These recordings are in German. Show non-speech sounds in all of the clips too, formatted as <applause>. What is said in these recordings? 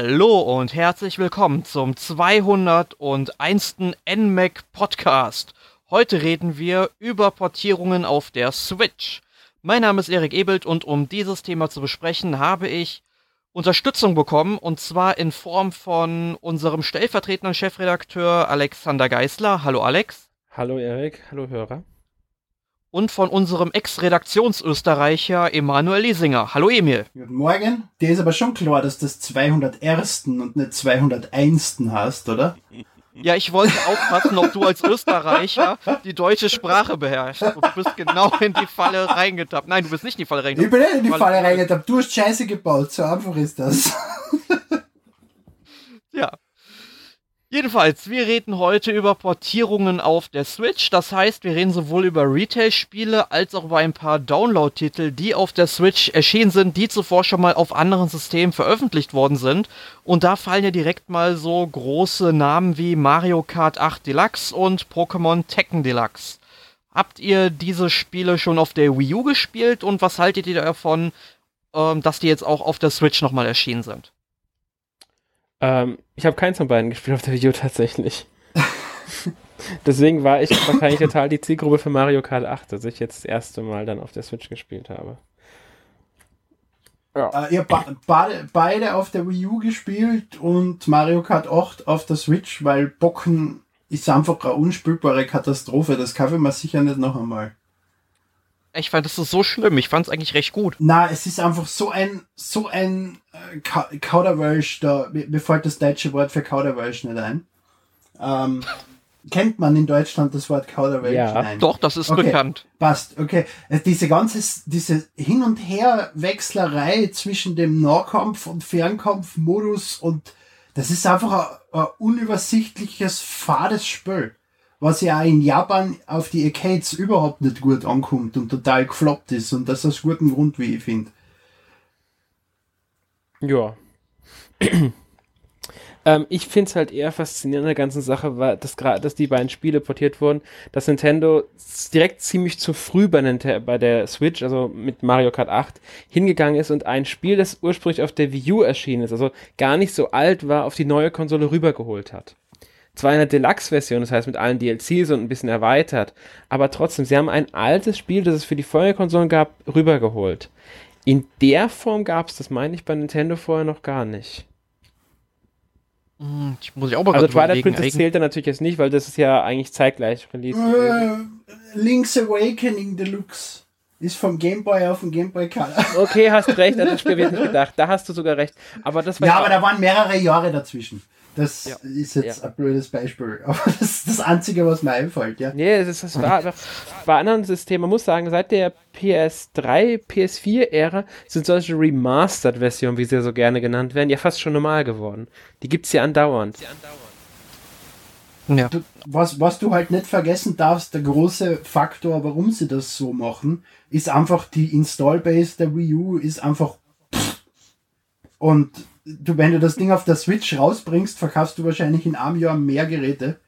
Hallo und herzlich willkommen zum 201. NMAC Podcast. Heute reden wir über Portierungen auf der Switch. Mein Name ist Erik Ebelt und um dieses Thema zu besprechen, habe ich Unterstützung bekommen und zwar in Form von unserem stellvertretenden Chefredakteur Alexander Geisler. Hallo Alex. Hallo Erik, hallo Hörer. Und von unserem Ex-Redaktionsösterreicher Emanuel Liesinger. Hallo Emil. Guten Morgen. Dir ist aber schon klar, dass das 201. und nicht 201. hast, oder? Ja, ich wollte aufpassen, ob du als Österreicher die deutsche Sprache beherrschst. Und du bist genau in die Falle reingetappt. Nein, du bist nicht in die Falle reingetappt. Ich bin nicht in die Falle reingetappt. Du hast Scheiße gebaut. So einfach ist das. ja. Jedenfalls, wir reden heute über Portierungen auf der Switch. Das heißt, wir reden sowohl über Retail-Spiele als auch über ein paar Download-Titel, die auf der Switch erschienen sind, die zuvor schon mal auf anderen Systemen veröffentlicht worden sind. Und da fallen ja direkt mal so große Namen wie Mario Kart 8 Deluxe und Pokémon Tekken Deluxe. Habt ihr diese Spiele schon auf der Wii U gespielt und was haltet ihr davon, ähm, dass die jetzt auch auf der Switch nochmal erschienen sind? Ähm, ich habe keins von beiden gespielt auf der Video tatsächlich. <laughs> Deswegen war ich wahrscheinlich total die Zielgruppe für Mario Kart 8, dass ich jetzt das erste Mal dann auf der Switch gespielt habe. Ja. Äh, ihr ba beide auf der Wii U gespielt und Mario Kart 8 auf der Switch, weil Bocken ist einfach eine unspielbare Katastrophe. Das kaufe ich mir sicher nicht noch einmal. Ich fand das so schlimm. Ich fand es eigentlich recht gut. Na, es ist einfach so ein, so ein äh, Kauderwelsch, da, mir fällt das deutsche Wort für Kauderwelsch nicht ein. Ähm, <laughs> kennt man in Deutschland das Wort Kauderwelsch? Ja, Nein. doch, das ist okay, bekannt. Passt, okay. Also diese ganze, diese Hin- und Her-Wechslerei zwischen dem Nahkampf- und Fernkampf-Modus und das ist einfach ein, ein unübersichtliches, fades Spiel was ja in Japan auf die Arcades überhaupt nicht gut ankommt und total gefloppt ist. Und das aus gutem Grund, wie ich finde. Ja. <clears throat> ähm, ich finde es halt eher faszinierend an der ganzen Sache, weil das gerade, dass die beiden Spiele portiert wurden, dass Nintendo direkt ziemlich zu früh bei, Nintendo, bei der Switch, also mit Mario Kart 8, hingegangen ist und ein Spiel, das ursprünglich auf der Wii U erschienen ist, also gar nicht so alt war, auf die neue Konsole rübergeholt hat zwar eine Deluxe-Version, das heißt mit allen DLCs und ein bisschen erweitert, aber trotzdem, sie haben ein altes Spiel, das es für die Vorgängerkonsolen gab, rübergeholt. In der Form gab es das, meine ich, bei Nintendo vorher noch gar nicht. Hm, ich muss ich auch mal Also Twilight Princess zählt da natürlich jetzt nicht, weil das ist ja eigentlich zeitgleich released. Äh, Link's Awakening Deluxe. Ist vom Gameboy auf den Gameboy Color. <laughs> Okay, hast recht, an das Spiel wird nicht gedacht. Da hast du sogar recht. Aber das war ja, aber da waren mehrere Jahre dazwischen. Das ja. ist jetzt ja. ein blödes Beispiel, <laughs> aber das ist das Einzige, was mir einfällt, ja. Nee, das, ist, das war einfach bei anderen Systemen. Man muss sagen, seit der PS3, PS4-Ära sind solche Remastered-Versionen, wie sie ja so gerne genannt werden, ja fast schon normal geworden. Die gibt es ja andauernd. Ja. Du, was, was du halt nicht vergessen darfst, der große Faktor, warum sie das so machen, ist einfach die Install-Base der Wii U ist einfach und du, wenn du das Ding auf der Switch rausbringst, verkaufst du wahrscheinlich in einem Jahr mehr Geräte,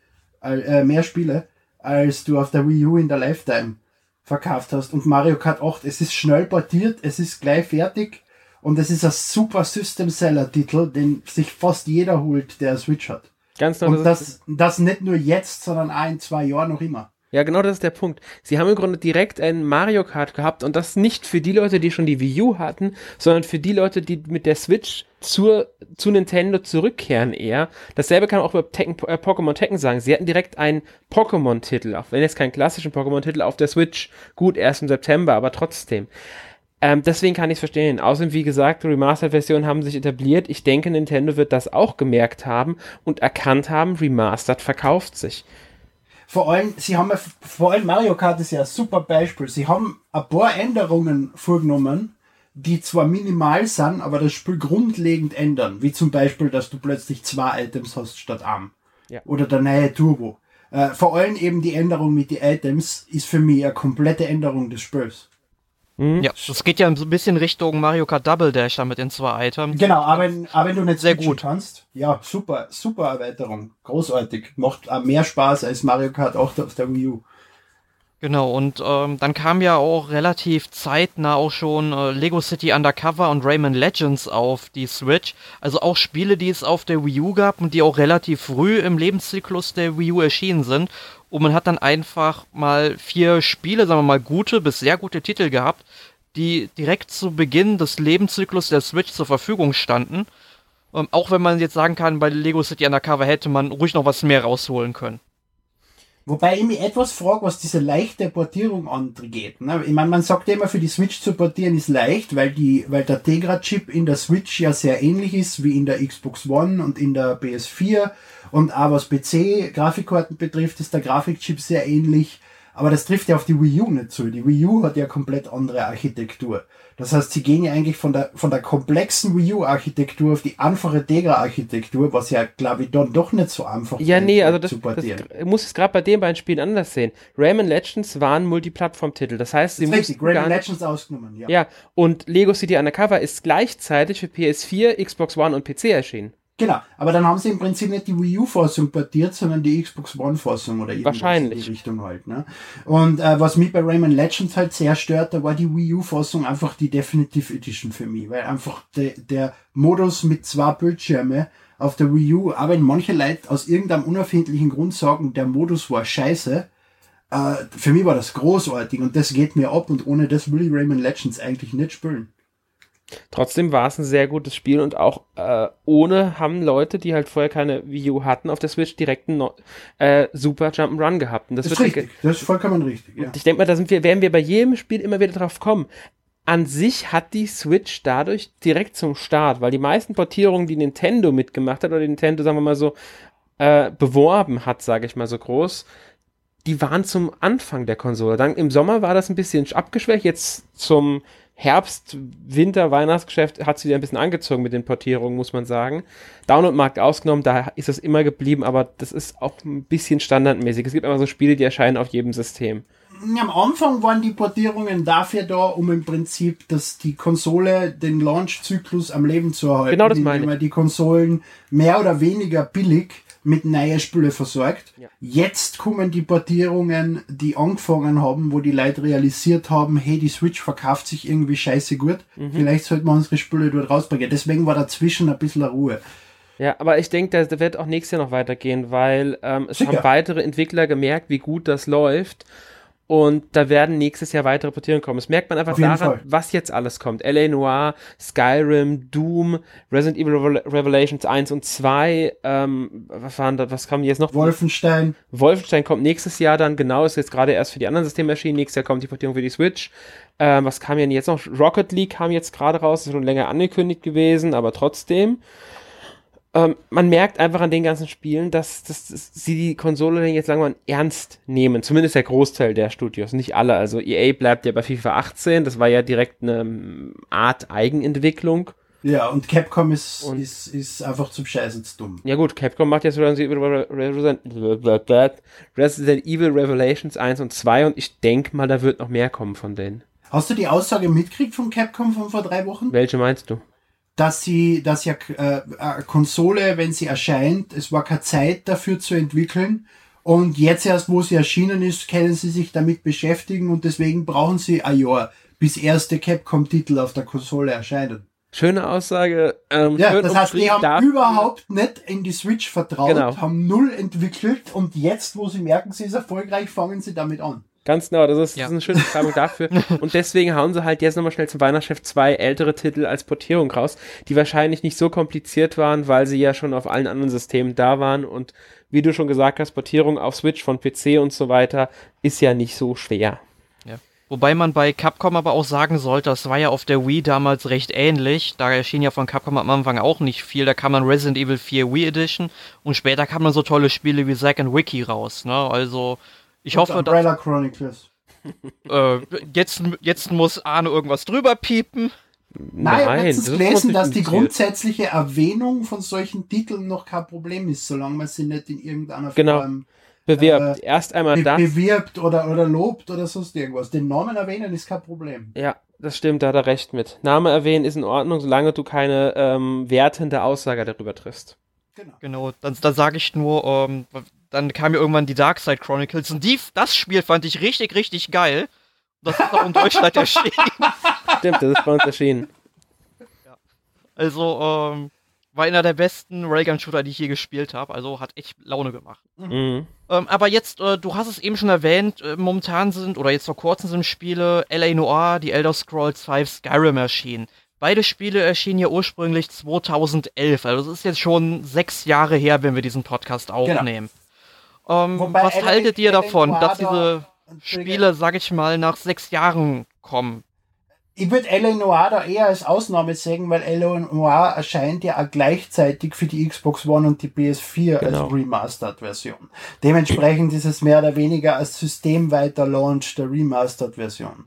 äh, mehr Spiele, als du auf der Wii U in der Lifetime verkauft hast. Und Mario Kart 8, es ist schnell portiert, es ist gleich fertig und es ist ein super System-Seller-Titel, den sich fast jeder holt, der eine Switch hat. Ganz genau. Und das, das nicht nur jetzt, sondern auch in zwei Jahren noch immer. Ja, genau das ist der Punkt. Sie haben im Grunde direkt ein Mario Kart gehabt und das nicht für die Leute, die schon die Wii U hatten, sondern für die Leute, die mit der Switch zur, zu Nintendo zurückkehren eher. Dasselbe kann man auch über Tekken, äh, Pokémon Tekken sagen. Sie hatten direkt einen Pokémon-Titel, auch wenn jetzt keinen klassischen Pokémon-Titel auf der Switch. Gut, erst im September, aber trotzdem. Ähm, deswegen kann ich es verstehen. Außerdem, wie gesagt, Remastered-Versionen haben sich etabliert. Ich denke, Nintendo wird das auch gemerkt haben und erkannt haben, Remastered verkauft sich. Vor allem, sie haben, vor allem Mario Kart ist ja ein super Beispiel. Sie haben ein paar Änderungen vorgenommen, die zwar minimal sind, aber das Spiel grundlegend ändern. Wie zum Beispiel, dass du plötzlich zwei Items hast statt einem. Ja. Oder der neue Turbo. Äh, vor allem eben die Änderung mit den Items ist für mich eine komplette Änderung des Spiels. Mhm. Ja, das geht ja so ein bisschen Richtung Mario Kart Double Dash damit in zwei Items. Genau, aber wenn, aber wenn du nicht sehr gut kannst, ja, super, super Erweiterung. Großartig. Macht mehr Spaß als Mario Kart 8 auf der Wii U. Genau, und ähm, dann kam ja auch relativ zeitnah auch schon äh, Lego City Undercover und Rayman Legends auf die Switch. Also auch Spiele, die es auf der Wii U gab und die auch relativ früh im Lebenszyklus der Wii U erschienen sind. Und man hat dann einfach mal vier Spiele, sagen wir mal gute bis sehr gute Titel gehabt, die direkt zu Beginn des Lebenszyklus der Switch zur Verfügung standen. Ähm, auch wenn man jetzt sagen kann, bei Lego City Undercover hätte man ruhig noch was mehr rausholen können. Wobei ich mich etwas frage, was diese leichte Portierung angeht. Ne? Ich meine, man sagt immer, für die Switch zu portieren ist leicht, weil, die, weil der Tegra-Chip in der Switch ja sehr ähnlich ist wie in der Xbox One und in der PS4. Und auch was PC-Grafikkarten betrifft, ist der Grafikchip sehr ähnlich. Aber das trifft ja auf die Wii U nicht zu. Die Wii U hat ja komplett andere Architektur. Das heißt, sie gehen ja eigentlich von der, von der komplexen Wii U-Architektur auf die einfache Tegra-Architektur, was ja, glaube ich, dann doch nicht so einfach ist. Ja, nee, also das, das muss es gerade bei den beiden Spielen anders sehen. Rayman Legends waren Multiplattform-Titel. Das heißt, sie das richtig, Rayman Legends ausgenommen, ja. Ja, und Lego City Undercover ist gleichzeitig für PS4, Xbox One und PC erschienen. Genau, aber dann haben sie im Prinzip nicht die Wii U-Fassung portiert, sondern die Xbox One-Fassung oder irgendwas Wahrscheinlich. in die Richtung halt. Ne? Und äh, was mich bei Rayman Legends halt sehr stört, da war die Wii U-Fassung einfach die Definitive Edition für mich, weil einfach de, der Modus mit zwei Bildschirme auf der Wii U, aber wenn manche Leute aus irgendeinem unerfindlichen Grund sagen, der Modus war scheiße, äh, für mich war das großartig und das geht mir ab und ohne das will ich Rayman Legends eigentlich nicht spielen. Trotzdem war es ein sehr gutes Spiel und auch äh, ohne haben Leute, die halt vorher keine Wii U hatten, auf der Switch direkt einen äh, super Jump'n'Run gehabt. Und das, das ist richtig, das ist vollkommen richtig. Ja. Und ich denke mal, da sind wir, werden wir bei jedem Spiel immer wieder drauf kommen. An sich hat die Switch dadurch direkt zum Start, weil die meisten Portierungen, die Nintendo mitgemacht hat oder die Nintendo, sagen wir mal so, äh, beworben hat, sage ich mal so groß, die waren zum Anfang der Konsole. Dann im Sommer war das ein bisschen abgeschwächt, jetzt zum Herbst, Winter, Weihnachtsgeschäft hat sie wieder ein bisschen angezogen mit den Portierungen, muss man sagen. Download-Markt ausgenommen, da ist es immer geblieben, aber das ist auch ein bisschen standardmäßig. Es gibt immer so Spiele, die erscheinen auf jedem System. Am Anfang waren die Portierungen dafür da, um im Prinzip, dass die Konsole den Launch-Zyklus am Leben zu erhalten. Genau das meine ich. die Konsolen mehr oder weniger billig mit neuen Spielen versorgt. Ja. Jetzt kommen die Portierungen, die angefangen haben, wo die Leute realisiert haben, hey, die Switch verkauft sich irgendwie scheiße gut. Mhm. Vielleicht sollten wir unsere Spiele dort rausbringen. Deswegen war dazwischen ein bisschen Ruhe. Ja, aber ich denke, da wird auch nächstes Jahr noch weitergehen, weil ähm, es Sicher. haben weitere Entwickler gemerkt, wie gut das läuft. Und da werden nächstes Jahr weitere Portierungen kommen. Das merkt man einfach daran, Fall. was jetzt alles kommt. L.A. Noir, Skyrim, Doom, Resident Evil Revelations 1 und 2, ähm, was waren da, was kam jetzt noch? Wolfenstein. Wolfenstein kommt nächstes Jahr dann, genau, ist jetzt gerade erst für die anderen Systeme erschienen. Nächstes Jahr kommt die Portierung für die Switch. Ähm, was kam denn jetzt noch? Rocket League kam jetzt gerade raus, ist schon länger angekündigt gewesen, aber trotzdem ähm, man merkt einfach an den ganzen Spielen, dass, dass, dass sie die Konsole jetzt langsam ernst nehmen. Zumindest der Großteil der Studios, nicht alle. Also EA bleibt ja bei FIFA 18, das war ja direkt eine ähm, Art Eigenentwicklung. Ja, und Capcom ist, und ist, ist einfach zum Scheißen zu dumm. Ja gut, Capcom macht jetzt Resident Evil Revelations 1 und 2 und ich denke mal, da wird noch mehr kommen von denen. Hast du die Aussage mitgekriegt von Capcom von vor drei Wochen? Welche meinst du? Dass sie, dass ja äh, eine Konsole, wenn sie erscheint, es war keine Zeit dafür zu entwickeln. Und jetzt erst, wo sie erschienen ist, können sie sich damit beschäftigen und deswegen brauchen sie ein Jahr, bis erste Capcom-Titel auf der Konsole erscheinen. Schöne Aussage. Ähm, ja, das heißt, die haben überhaupt nicht in die Switch vertraut, genau. haben null entwickelt und jetzt, wo sie merken, sie ist erfolgreich, fangen sie damit an. Ganz genau, das ist, ja. das ist eine schöne Beschreibung dafür. <laughs> Und deswegen hauen sie halt jetzt nochmal schnell zum Weihnachtschef zwei ältere Titel als Portierung raus, die wahrscheinlich nicht so kompliziert waren, weil sie ja schon auf allen anderen Systemen da waren. Und wie du schon gesagt hast, Portierung auf Switch von PC und so weiter ist ja nicht so schwer. Ja. Wobei man bei Capcom aber auch sagen sollte, das war ja auf der Wii damals recht ähnlich. Da erschien ja von Capcom am Anfang auch nicht viel. Da kam man Resident Evil 4 Wii Edition und später kamen dann so tolle Spiele wie Zack and Wiki raus. Ne? Also ich Und hoffe, Umbrella dass, Chronicles. Äh, jetzt, jetzt muss Arne irgendwas drüber piepen. Nein, Nein ich habe gelesen, dass die grundsätzliche Erwähnung von solchen Titeln noch kein Problem ist, solange man sie nicht in irgendeiner genau. Form bewirbt. Äh, Erst einmal be das. Bewirbt oder, oder lobt oder sonst irgendwas. Den Namen erwähnen ist kein Problem. Ja, das stimmt, da hat er recht mit. Name erwähnen ist in Ordnung, solange du keine ähm, wertende Aussage darüber triffst. Genau. Genau, dann, dann sage ich nur, ähm, dann kam ja irgendwann die Dark Side Chronicles und die, das Spiel fand ich richtig, richtig geil. Das ist auch in Deutschland <laughs> erschienen. Stimmt, das ist bei uns erschienen. Also, ähm, war einer der besten Railgun-Shooter, die ich je gespielt habe. Also hat echt Laune gemacht. Mhm. Ähm, aber jetzt, äh, du hast es eben schon erwähnt, äh, momentan sind, oder jetzt vor kurzem sind Spiele L.A. Noir, die Elder Scrolls 5, Skyrim erschienen. Beide Spiele erschienen ja ursprünglich 2011, also das ist jetzt schon sechs Jahre her, wenn wir diesen Podcast aufnehmen. Ähm, Wobei was LA haltet ihr davon, dass da- diese. Spiele, sag ich mal, nach sechs Jahren kommen? Ich würde L.A. Noir da eher als Ausnahme sehen, weil L.A. Noir erscheint ja auch gleichzeitig für die Xbox One und die PS4 Genau. als Remastered-Version. Dementsprechend ist es mehr oder weniger als systemweiter Launch der Remastered-Version.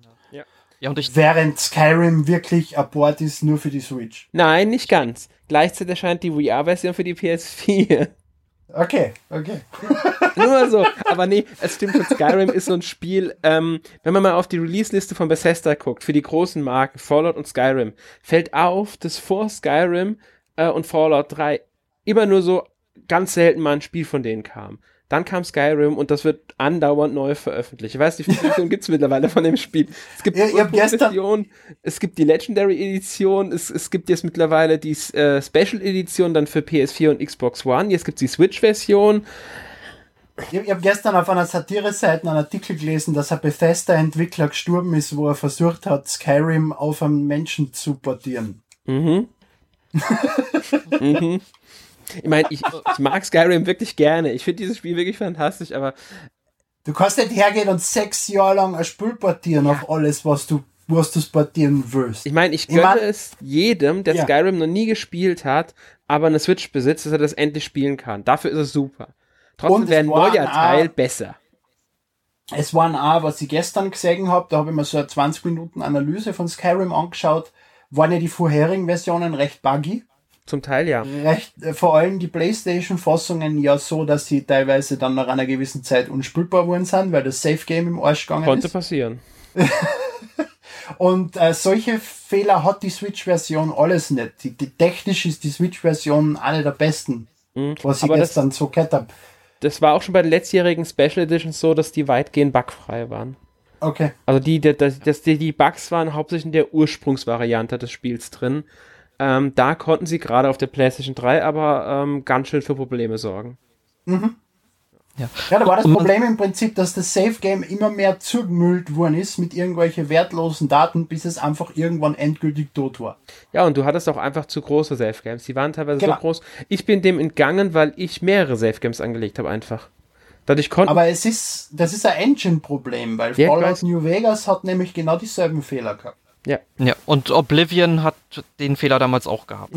Ja, und ich, Während Skyrim wirklich ein Port ist nur für die Switch. Nein, nicht ganz. Gleichzeitig erscheint die VR-Version für die PS4. Okay, okay. <laughs> Nur mal so. Aber nee, es stimmt schon, Skyrim ist so ein Spiel, ähm, wenn man mal auf die Release-Liste von Bethesda guckt, für die großen Marken, Fallout und Skyrim, fällt auf, dass vor Skyrim äh, und Fallout 3 immer nur so ganz selten mal ein Spiel von denen kam. Dann kam Skyrim und das wird andauernd neu veröffentlicht. Ich weiß viele Versionen gibt es mittlerweile von dem Spiel. Es gibt Ja, die Version, es gibt die Legendary Edition, es, es gibt jetzt mittlerweile die äh, Special Edition dann für PS4 und Xbox One, jetzt gibt es die Switch-Version. Ich, ich habe gestern auf einer Satire-Seite einen Artikel gelesen, dass ein Bethesda-Entwickler gestorben ist, wo er versucht hat, Skyrim auf einen Menschen zu portieren. Mhm. <laughs> mhm. Ich meine, ich, ich mag Skyrim wirklich gerne. Ich finde dieses Spiel wirklich fantastisch, aber Du kannst nicht hergehen und sechs Jahre lang ein Spiel portieren auf alles, was du was du portieren willst. ich meine, ich Ich gönne mein- es jedem, der Ja. Skyrim noch nie gespielt hat, aber eine Switch besitzt, dass er das endlich spielen kann. Dafür ist es super. Trotzdem wäre ein neuer auch- Teil besser. Es waren auch, was ich gestern gesehen habe, da habe ich mir so eine 20 Minuten Analyse von Skyrim angeschaut, waren ja die vorherigen Versionen recht buggy. Zum Teil ja. Recht, äh, vor allem die Playstation-Fassungen ja so, dass sie teilweise dann nach einer gewissen Zeit unspielbar worden sind, weil das Safe-Game im Arsch gegangen Konnte ist. passieren. <laughs> Und äh, solche Fehler hat die Switch-Version alles nicht. Die, die, technisch ist die Switch-Version eine der besten, was ich Mhm. Aber das- gestern so gehört habe. Das war auch schon bei den letztjährigen Special Editions so, dass die weitgehend bugfrei waren. Okay. Also die, die, die, die Bugs waren hauptsächlich in der Ursprungsvariante des Spiels drin. Ähm, da konnten sie gerade auf der PlayStation 3 aber ähm, ganz schön für Probleme sorgen. Ja, da war das Problem im Prinzip, dass das Safe-Game immer mehr zugemüllt worden ist mit irgendwelchen wertlosen Daten, bis es einfach irgendwann endgültig tot war. Ja, und du hattest auch einfach zu große Safe Games. Die waren teilweise Genau. so groß. Ich bin dem entgangen, weil ich mehrere Safe Games angelegt habe einfach. Dadurch Aber es ist, das ist ein Engine-Problem, weil Ja, Fallout. New Vegas hat nämlich genau dieselben Fehler gehabt. Ja, ja, und Oblivion hat den Fehler damals auch gehabt.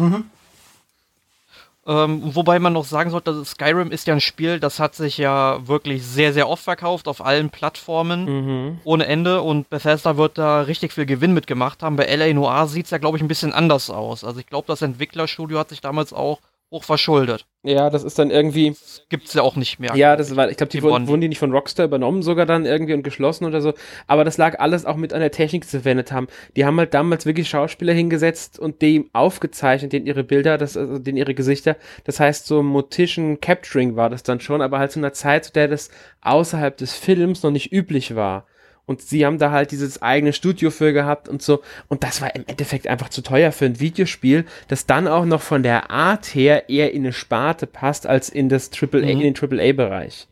Ähm, wobei man noch sagen sollte, dass Skyrim ist ja ein Spiel, das hat sich ja wirklich sehr, sehr oft verkauft auf allen Plattformen mhm. ohne Ende und Bethesda wird da richtig viel Gewinn mitgemacht haben. Bei LA Noir sieht es ja, glaube ich, ein bisschen anders aus. Also ich glaube, das Entwicklerstudio hat sich damals auch hoch verschuldet. ja, das ist dann irgendwie. Gibt's ja auch nicht mehr. Ja, das war, ich glaube, die Die wurden, wurden die nicht von Rockstar übernommen, sogar dann irgendwie und geschlossen oder so. Aber das lag alles auch mit an der Technik, die sie verwendet haben. Die haben halt damals wirklich Schauspieler hingesetzt und die aufgezeichnet, denen ihre Bilder, das, also denen ihre Gesichter. Das heißt, so Motion Capturing war das dann schon, aber halt zu einer Zeit, zu der das außerhalb des Films noch nicht üblich war. Und sie haben da halt dieses eigene Studio für gehabt und so. Und das war im Endeffekt einfach zu teuer für ein Videospiel, das dann auch noch von der Art her eher in eine Sparte passt als in das AAA, Mhm. in den AAA-Bereich.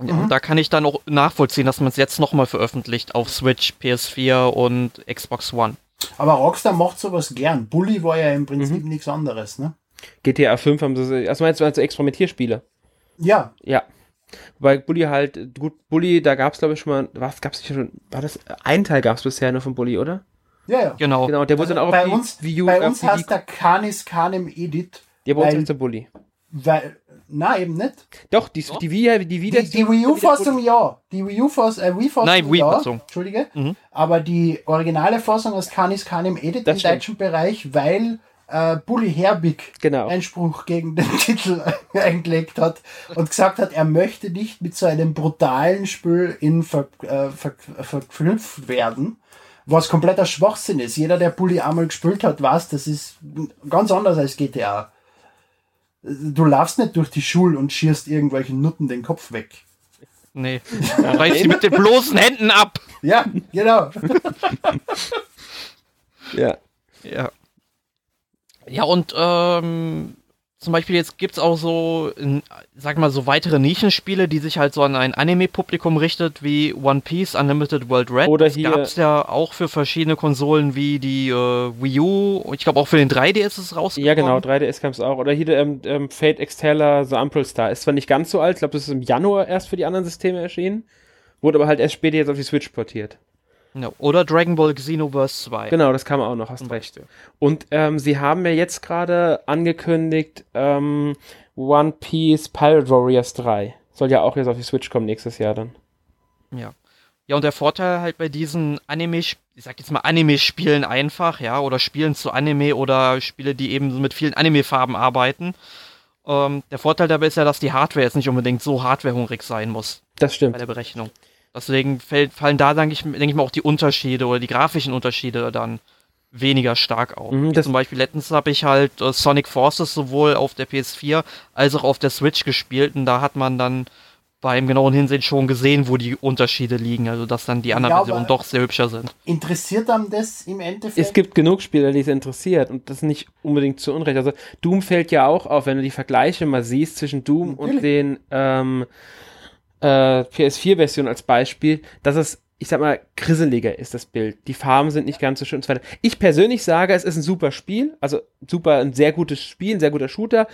Ja, und da kann ich dann auch nachvollziehen, dass man es jetzt nochmal veröffentlicht auf Switch, PS4 und Xbox One. Aber Rockstar macht sowas gern. Bully war ja im Prinzip Mhm. nichts anderes, ne? GTA 5 haben sie, also meinst du also Experimentierspiele? Ja, Ja. Wobei Bully halt, gut, Bully, da gab es glaube ich schon mal, was gab's nicht schon, war das, ein Teil gab es bisher nur von Bully, oder? ja, ja. Genau. Genau, der wurde Also dann auch bei auf die uns, Wii U, bei uns die, heißt der Canis Canem Edit, der bei uns heißt der Bully. weil, na eben nicht. Doch, die, die Wii, die Wii, Die, die Wii U-Fassung ja. Die Wii U-Fassung, äh, Wii-Fassung Nein, Wii-Fassung. ja. Entschuldige. Mhm. Aber die originale Fassung aus Canis Canem Edit Das im stimmt. deutschen Bereich, weil äh, Bully Herbig Genau. Einspruch gegen den <laughs> Titel eingelegt hat und gesagt hat, er möchte nicht mit so einem brutalen Spiel in ver, äh, ver, verknüpft werden. Was kompletter Schwachsinn ist. Jeder, der Bully einmal gespielt hat, weiß, das ist ganz anders als GTA. Du laufst nicht durch die Schule und schierst irgendwelchen Nutten den Kopf weg. Nee. Reiß sie mit den bloßen Händen ab. Ja, genau. Ja. Ja. Ja, und ähm, zum Beispiel jetzt gibt's auch so, in, sag mal, so weitere Nischenspiele, die sich halt so an ein Anime-Publikum richtet, wie One Piece Unlimited World Red. Oder das hier- gab's ja auch für verschiedene Konsolen wie die äh, Wii U. Ich glaube auch für den 3DS ist es rausgekommen. Ja, genau, 3DS kam es auch. Oder hier der ähm, ähm, Fate Extella The Umbral Star. Ist zwar nicht ganz so alt, ich glaube, das ist im Januar erst für die anderen Systeme erschienen. Wurde aber halt erst später jetzt auf die Switch portiert. Ja, oder Dragon Ball Xenoverse 2. Genau, das kam auch noch, hast recht. Und ähm, sie haben ja jetzt gerade angekündigt, ähm, One Piece Pirate Warriors 3. Soll ja auch jetzt auf die Switch kommen nächstes Jahr dann. Ja. Ja, und der Vorteil halt bei diesen Anime, ich sag jetzt mal Anime-Spielen einfach, ja, oder Spielen zu Anime oder Spiele, die eben mit vielen Anime-Farben arbeiten. Ähm, der Vorteil dabei ist ja, dass die Hardware jetzt nicht unbedingt so hardwarehungrig sein muss Das bei stimmt. der Berechnung. Deswegen fällt, fallen da, denke ich, denk ich mal, auch die Unterschiede oder die grafischen Unterschiede dann weniger stark auf. Mhm, zum Beispiel letztens habe ich halt äh, Sonic Forces sowohl auf der PS4 als auch auf der Switch gespielt und da hat man dann beim genauen Hinsehen schon gesehen, wo die Unterschiede liegen, also dass dann die anderen Ja, Versionen doch sehr hübscher sind. Interessiert einem das im Endeffekt? Es gibt genug Spieler, die es interessiert und das nicht unbedingt zu Unrecht. Also Doom fällt ja auch auf, wenn du die Vergleiche mal siehst zwischen Doom und Natürlich. den ähm, äh, PS4-Versionen als Beispiel, dass es, ich sag mal, grisseliger ist das Bild. Die Farben sind nicht ganz so schön und so weiter. Ich persönlich sage, es ist ein super Spiel, also super, ein sehr gutes Spiel, ein sehr guter Shooter.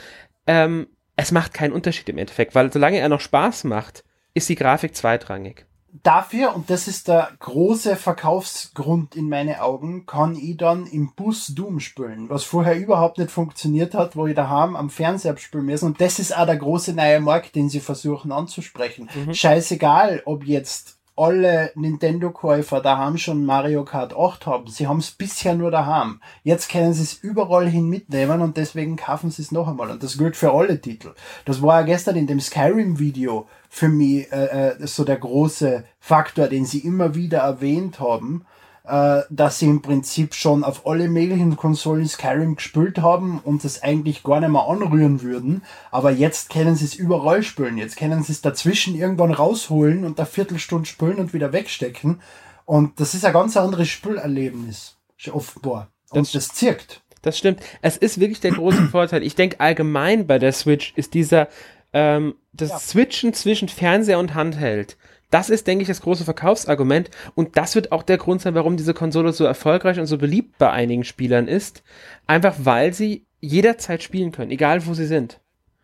Ähm, es macht keinen Unterschied im Endeffekt, weil solange er noch Spaß macht, ist die Grafik zweitrangig. Dafür, und das ist der große Verkaufsgrund in meinen Augen, kann ich dann im Bus Doom spielen, was vorher überhaupt nicht funktioniert hat, wo ich daheim am Fernseher abspielen müssen. Und das ist auch der große neue Markt, den sie versuchen anzusprechen. Scheißegal, ob jetzt alle Nintendo-Käufer daheim schon Mario Kart 8 haben. Sie haben es bisher nur daheim. Jetzt können sie es überall hin mitnehmen und deswegen kaufen sie es noch einmal. Und das gilt für alle Titel. Das war ja gestern in dem Skyrim-Video für mich äh, äh, so der große Faktor, den sie immer wieder erwähnt haben, äh, dass sie im Prinzip schon auf alle möglichen Konsolen Skyrim gespielt haben und das eigentlich gar nicht mehr anrühren würden. Aber jetzt können sie es überall spielen. Jetzt können sie es dazwischen irgendwann rausholen und eine Viertelstunde spielen und wieder wegstecken. Und das ist ein ganz anderes Spielerlebnis. Offenbar. Und das zirkt. Das stimmt. Es ist wirklich der große <clears throat> Vorteil. Ich denke allgemein bei der Switch ist dieser ähm, das Ja. Switchen zwischen Fernseher und Handheld. Das ist, denke ich, das große Verkaufsargument und das wird auch der Grund sein, warum diese Konsole so erfolgreich und so beliebt bei einigen Spielern ist. Einfach weil sie jederzeit spielen können, egal wo sie sind.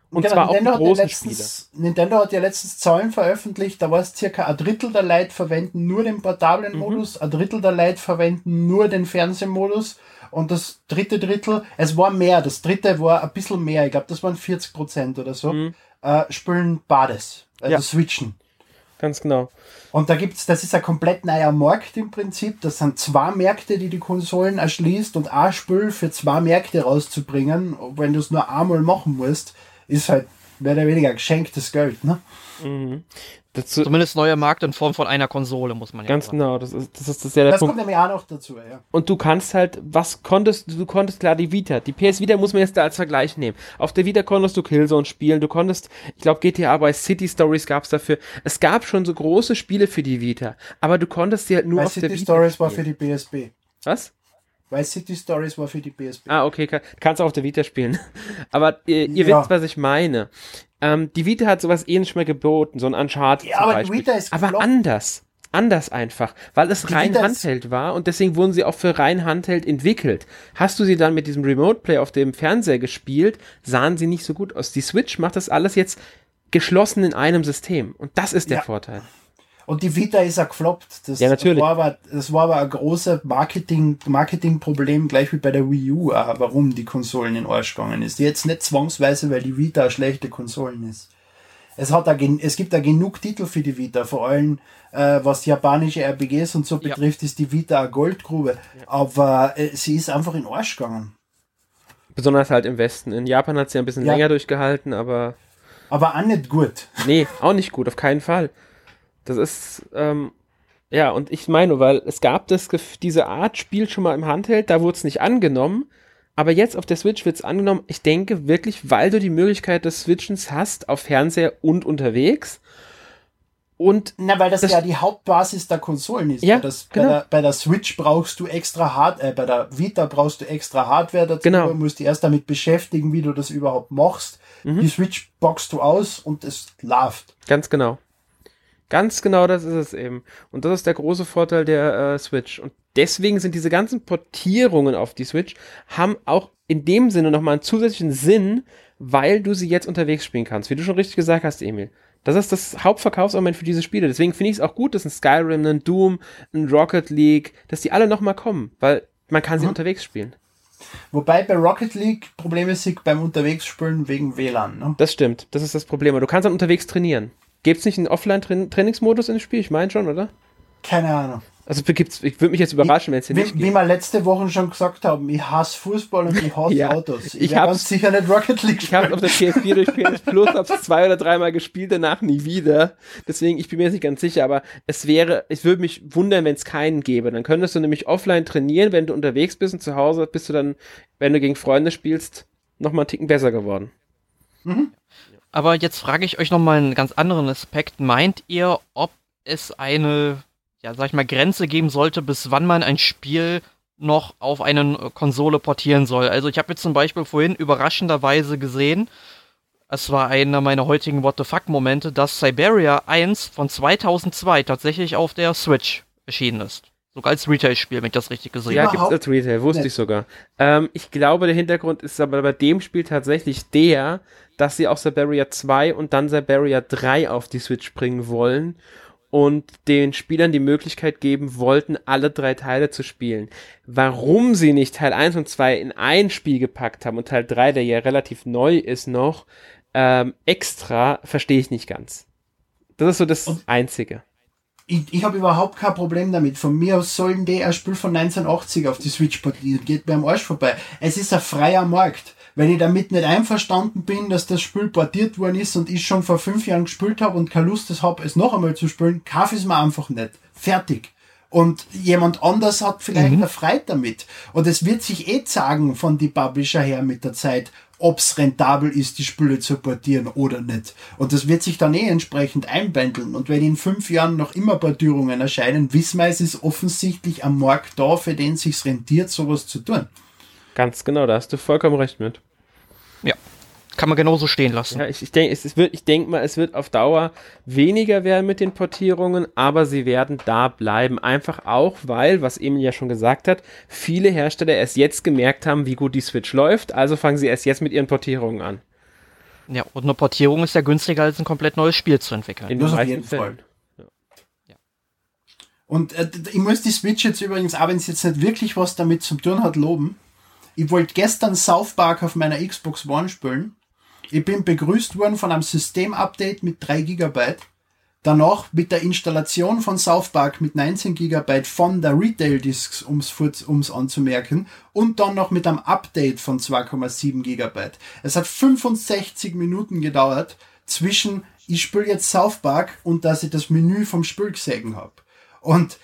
Und Genau, zwar auch die hat ja großen Spiele. letztens, Nintendo hat ja letztens Zahlen veröffentlicht, da war es circa ein Drittel der Leute verwenden nur den Mhm. portablen Modus, ein Drittel der Leute verwenden nur den Fernsehmodus und das dritte Drittel, es war mehr, das dritte war ein bisschen mehr, ich glaube, das waren 40 Prozent oder so, äh, spielen Bades, also Mhm. Ja. switchen. Ganz genau. Und da gibt's, das ist ein komplett neuer Markt im Prinzip. Das sind zwei Märkte, die die Konsolen erschließt und ein Spiel für zwei Märkte rauszubringen, wenn du es nur einmal machen musst, ist halt mehr oder weniger geschenktes Geld, ne? Dazu, Zumindest neuer Markt in Form von einer Konsole, muss man ja ganz sagen. genau, das ist, das ist das ja der Das Punkt. kommt nämlich auch noch dazu, ja. Und du kannst halt, was konntest, du konntest klar die Vita. Die PS Vita muss man jetzt da als Vergleich nehmen. Auf der Vita konntest du Killzone spielen, du konntest, ich glaube GTA bei City Stories gab's dafür. Es gab schon so große Spiele für die Vita, aber du konntest sie halt nur Weil auf der City Vita Stories war für spielen. die PSP. Was? Weil City Stories war für die PSP. Ah, okay, kann, kannst auch auf der Vita spielen. <laughs> Aber äh, ihr Ja. wisst, was ich meine. Ähm, die Vita hat sowas ähnlich mal geboten, so ein Uncharted Ja, zum aber die Beispiel. Vita ist aber gefloppt. anders. Anders einfach, weil es Die rein Vita Handheld war und deswegen wurden sie auch für rein Handheld entwickelt. Hast du sie dann mit diesem Remote Play auf dem Fernseher gespielt, sahen sie nicht so gut aus. Die Switch macht das alles jetzt geschlossen in einem System und das ist der Ja. Vorteil. Und die Vita ist auch gefloppt. Das Ja, natürlich. War aber, das war aber ein großes Marketing, Marketingproblem, gleich wie bei der Wii U, auch, warum die Konsolen in den Arsch gegangen ist. Jetzt nicht zwangsweise, weil die Vita eine schlechte Konsolen ist. Es, hat da, es gibt da genug Titel für die Vita, vor allem äh, was japanische RPGs und so Ja. betrifft, ist die Vita eine Goldgrube. Aber äh, sie ist einfach in den Arsch gegangen. Besonders halt im Westen. In Japan hat sie ein bisschen Ja. länger durchgehalten, aber Aber auch nicht gut. Nee, auch nicht gut, auf keinen Fall. Das ist, ähm, ja, und ich meine, weil es gab das, diese Art Spiel schon mal im Handheld, da wurde es nicht angenommen, Aber jetzt auf der Switch wird es angenommen, ich denke wirklich, weil du die Möglichkeit des Switchens hast auf Fernseher und unterwegs. Und Na, weil das, Das- ja die Hauptbasis der Konsolen ist. Ja, bei, das, genau. bei, der, bei der Switch brauchst du extra Hard äh, bei der Vita brauchst du extra Hardware dazu. Genau. Du musst dich erst damit beschäftigen, wie du das überhaupt machst. Mhm. Die Switch boxst du aus und es läuft. Ganz genau. Ganz genau das ist es eben. Und das ist der große Vorteil der äh, Switch. Und deswegen sind diese ganzen Portierungen auf die Switch, haben auch in dem Sinne nochmal einen zusätzlichen Sinn, weil du sie jetzt unterwegs spielen kannst. Wie du schon richtig gesagt hast, Emil. Das ist das Hauptverkaufsargument für diese Spiele. Deswegen finde ich es auch gut, dass ein Skyrim, ein Doom, ein Rocket League, dass die alle nochmal kommen, weil man kann sie Mhm. unterwegs spielen. Wobei bei Rocket League Probleme sind beim Unterwegsspielen wegen WLAN. Ne? Das stimmt. Das ist das Problem. Aber Du kannst dann unterwegs trainieren. Gibt es nicht einen Offline-Trainingsmodus im Spiel? Ich meine schon, oder? Keine Ahnung. Also gibt's, ich würde mich jetzt überraschen, wenn es den nicht Wie, gibt. wie wir letzte Woche schon gesagt haben, ich hasse Fußball und ich hasse <laughs> Ja, Autos. Ich, ich ganz sicher nicht Rocket League Ich habe auf der PS4 durch PS <laughs> Plus hab's zwei oder dreimal gespielt, danach nie wieder. Deswegen, ich bin mir jetzt nicht ganz sicher, aber es wäre, ich würde mich wundern, wenn es keinen gäbe. Dann könntest du nämlich offline trainieren, wenn du unterwegs bist und zu Hause bist du dann, wenn du gegen Freunde spielst, nochmal einen Ticken besser geworden. Aber jetzt frage ich euch nochmal einen ganz anderen Aspekt. Meint ihr, ob es eine, ja, sag ich mal, Grenze geben sollte, bis wann man ein Spiel noch auf eine äh, Konsole portieren soll? Also ich habe jetzt zum Beispiel vorhin überraschenderweise gesehen, es war einer meiner heutigen What the fuck-Momente, dass Siberia 1 von 2002 tatsächlich auf der Switch erschienen ist. Sogar als Retail-Spiel, wenn ich das richtig gesehen Ja, habe. gibt's als Retail, wusste nicht. ich sogar. Ähm, ich glaube, der Hintergrund ist aber bei dem Spiel tatsächlich der, dass sie auch Siberia 2 und dann Siberia 3 auf die Switch bringen wollen und den Spielern die Möglichkeit geben wollten, alle drei Teile zu spielen. Warum sie nicht Teil 1 und 2 in ein Spiel gepackt haben und Teil 3, der ja relativ neu ist noch, ähm, extra, verstehe ich nicht ganz. Das ist so das Und- Einzige. Ich, ich habe überhaupt kein Problem damit. Von mir aus sollen die ein Spiel von 1980 auf die Switch portieren. Geht mir am Arsch vorbei. Es ist ein freier Markt. Wenn ich damit nicht einverstanden bin, dass das Spiel portiert worden ist und ich schon vor fünf Jahren gespielt habe und keine Lust habe, es noch einmal zu spielen, kaufe ich es mir einfach nicht. Fertig. Und jemand anders hat vielleicht eine Freude damit. Und es wird sich eh zeigen von die Publisher her mit der Zeit, ob's rentabel ist, die Spiele zu portieren oder nicht. Und das wird sich dann eh entsprechend einbändeln. Und wenn in fünf Jahren noch immer Portierungen erscheinen, wissen wir, es ist offensichtlich am Markt da, für den sich's rentiert, sowas zu tun. Ganz genau, da hast du vollkommen recht mit. Ja. Kann man genauso stehen lassen. Ja, ich, ich denke, es, es wird, ich denke mal, es wird auf Dauer weniger werden mit den Portierungen, aber sie werden da bleiben. Einfach auch, weil, was Emil ja schon gesagt hat, viele Hersteller erst jetzt gemerkt haben, wie gut die Switch läuft, also fangen sie erst jetzt mit ihren Portierungen an. Ja, und eine Portierung ist ja günstiger als ein komplett neues Spiel zu entwickeln. In Das den auf jeden Fall. Und äh, ich muss die Switch jetzt übrigens, auch wenn es jetzt nicht wirklich was damit zu tun hat, loben. Ich wollte gestern South Park auf meiner Xbox One spielen. Ich bin begrüßt worden von einem Systemupdate mit 3 GB. Danach mit der Installation von South Park mit 19 GB von der Retail Discs, ums, ums anzumerken. Und dann noch mit einem Update von 2,7 GB. Es hat 65 Minuten gedauert zwischen ich spiele jetzt South Park und dass ich das Menü vom Spiel gesehen habe. Und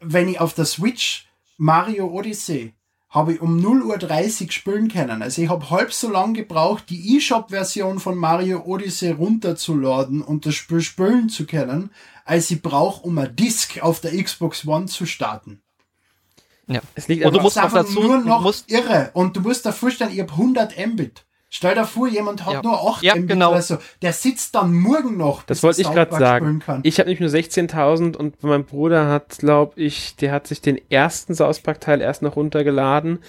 wenn ich auf der Switch Mario Odyssey habe ich um 0.30 Uhr spielen können. Also ich habe halb so lange gebraucht, die eShop-Version von Mario Odyssey runterzuladen und das Spiel spielen zu können, als ich brauche, um ein Disc auf der Xbox One zu starten. Ja. Es liegt Und du einfach, musst noch dazu, nur noch musst, irre. Und du musst dir vorstellen, ich habe 100 Mbit. Stell dir vor, jemand hat Ja. nur 8 Ja, Mbit genau. oder so. Der sitzt dann morgen noch. das wollte ich gerade sagen. kann. Ich habe nämlich nur 16.000 und mein Bruder hat, glaube ich, der hat sich den ersten South Park Teil erst noch runtergeladen,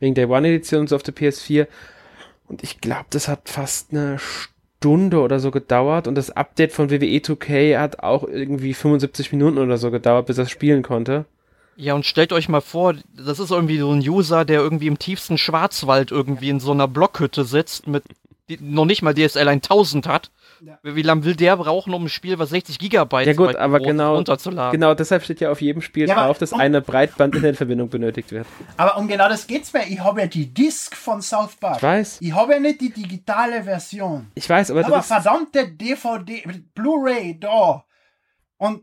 wegen der One-Edition und so auf der PS4. Und ich glaube, das hat fast eine Stunde oder so gedauert und das Update von WWE 2K hat auch irgendwie 75 Minuten oder so gedauert, bis er spielen konnte. Ja, und stellt euch mal vor, das ist irgendwie so ein User, der irgendwie im tiefsten Schwarzwald irgendwie in so einer Blockhütte sitzt, mit die noch nicht mal DSL 1000 hat. Ja. Wie lange will der brauchen, um ein Spiel, was 60 Gigabyte Ja gut, aber genau, runterzuladen? genau deshalb steht ja auf jedem Spiel Ja, drauf, dass und- eine Breitband-Internetverbindung benötigt wird. Aber um genau das geht's mir. Ich habe ja die Disc von South Park. Ich weiß, Ich habe ja nicht die digitale Version. ich weiß, aber, Aber das, verdammte DVD, Blu-ray da. Und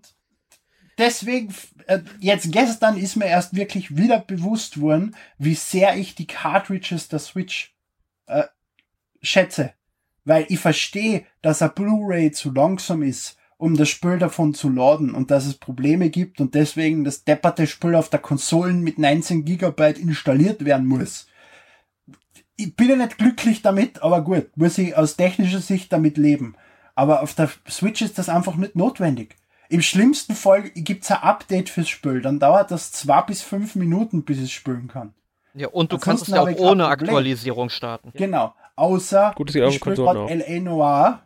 deswegen, äh, jetzt gestern ist mir erst wirklich wieder bewusst worden, wie sehr ich die Cartridges der Switch äh, schätze. Weil ich verstehe, dass ein Blu-ray zu langsam ist, um das Spiel davon zu laden und dass es Probleme gibt und deswegen das depperte Spiel auf der Konsolen mit 19 Gigabyte installiert werden muss. Ich bin ja nicht glücklich damit, aber gut, muss ich aus technischer Sicht damit leben. Aber auf der Switch ist das einfach nicht notwendig. Im schlimmsten Fall gibt's ein Update fürs Spiel, dann dauert das zwei bis fünf Minuten, bis es spielen kann. Ja, und du kannst es ja auch ohne Aktualisierung starten. Genau. Außer Gut, ich spiele gerade LA Noir.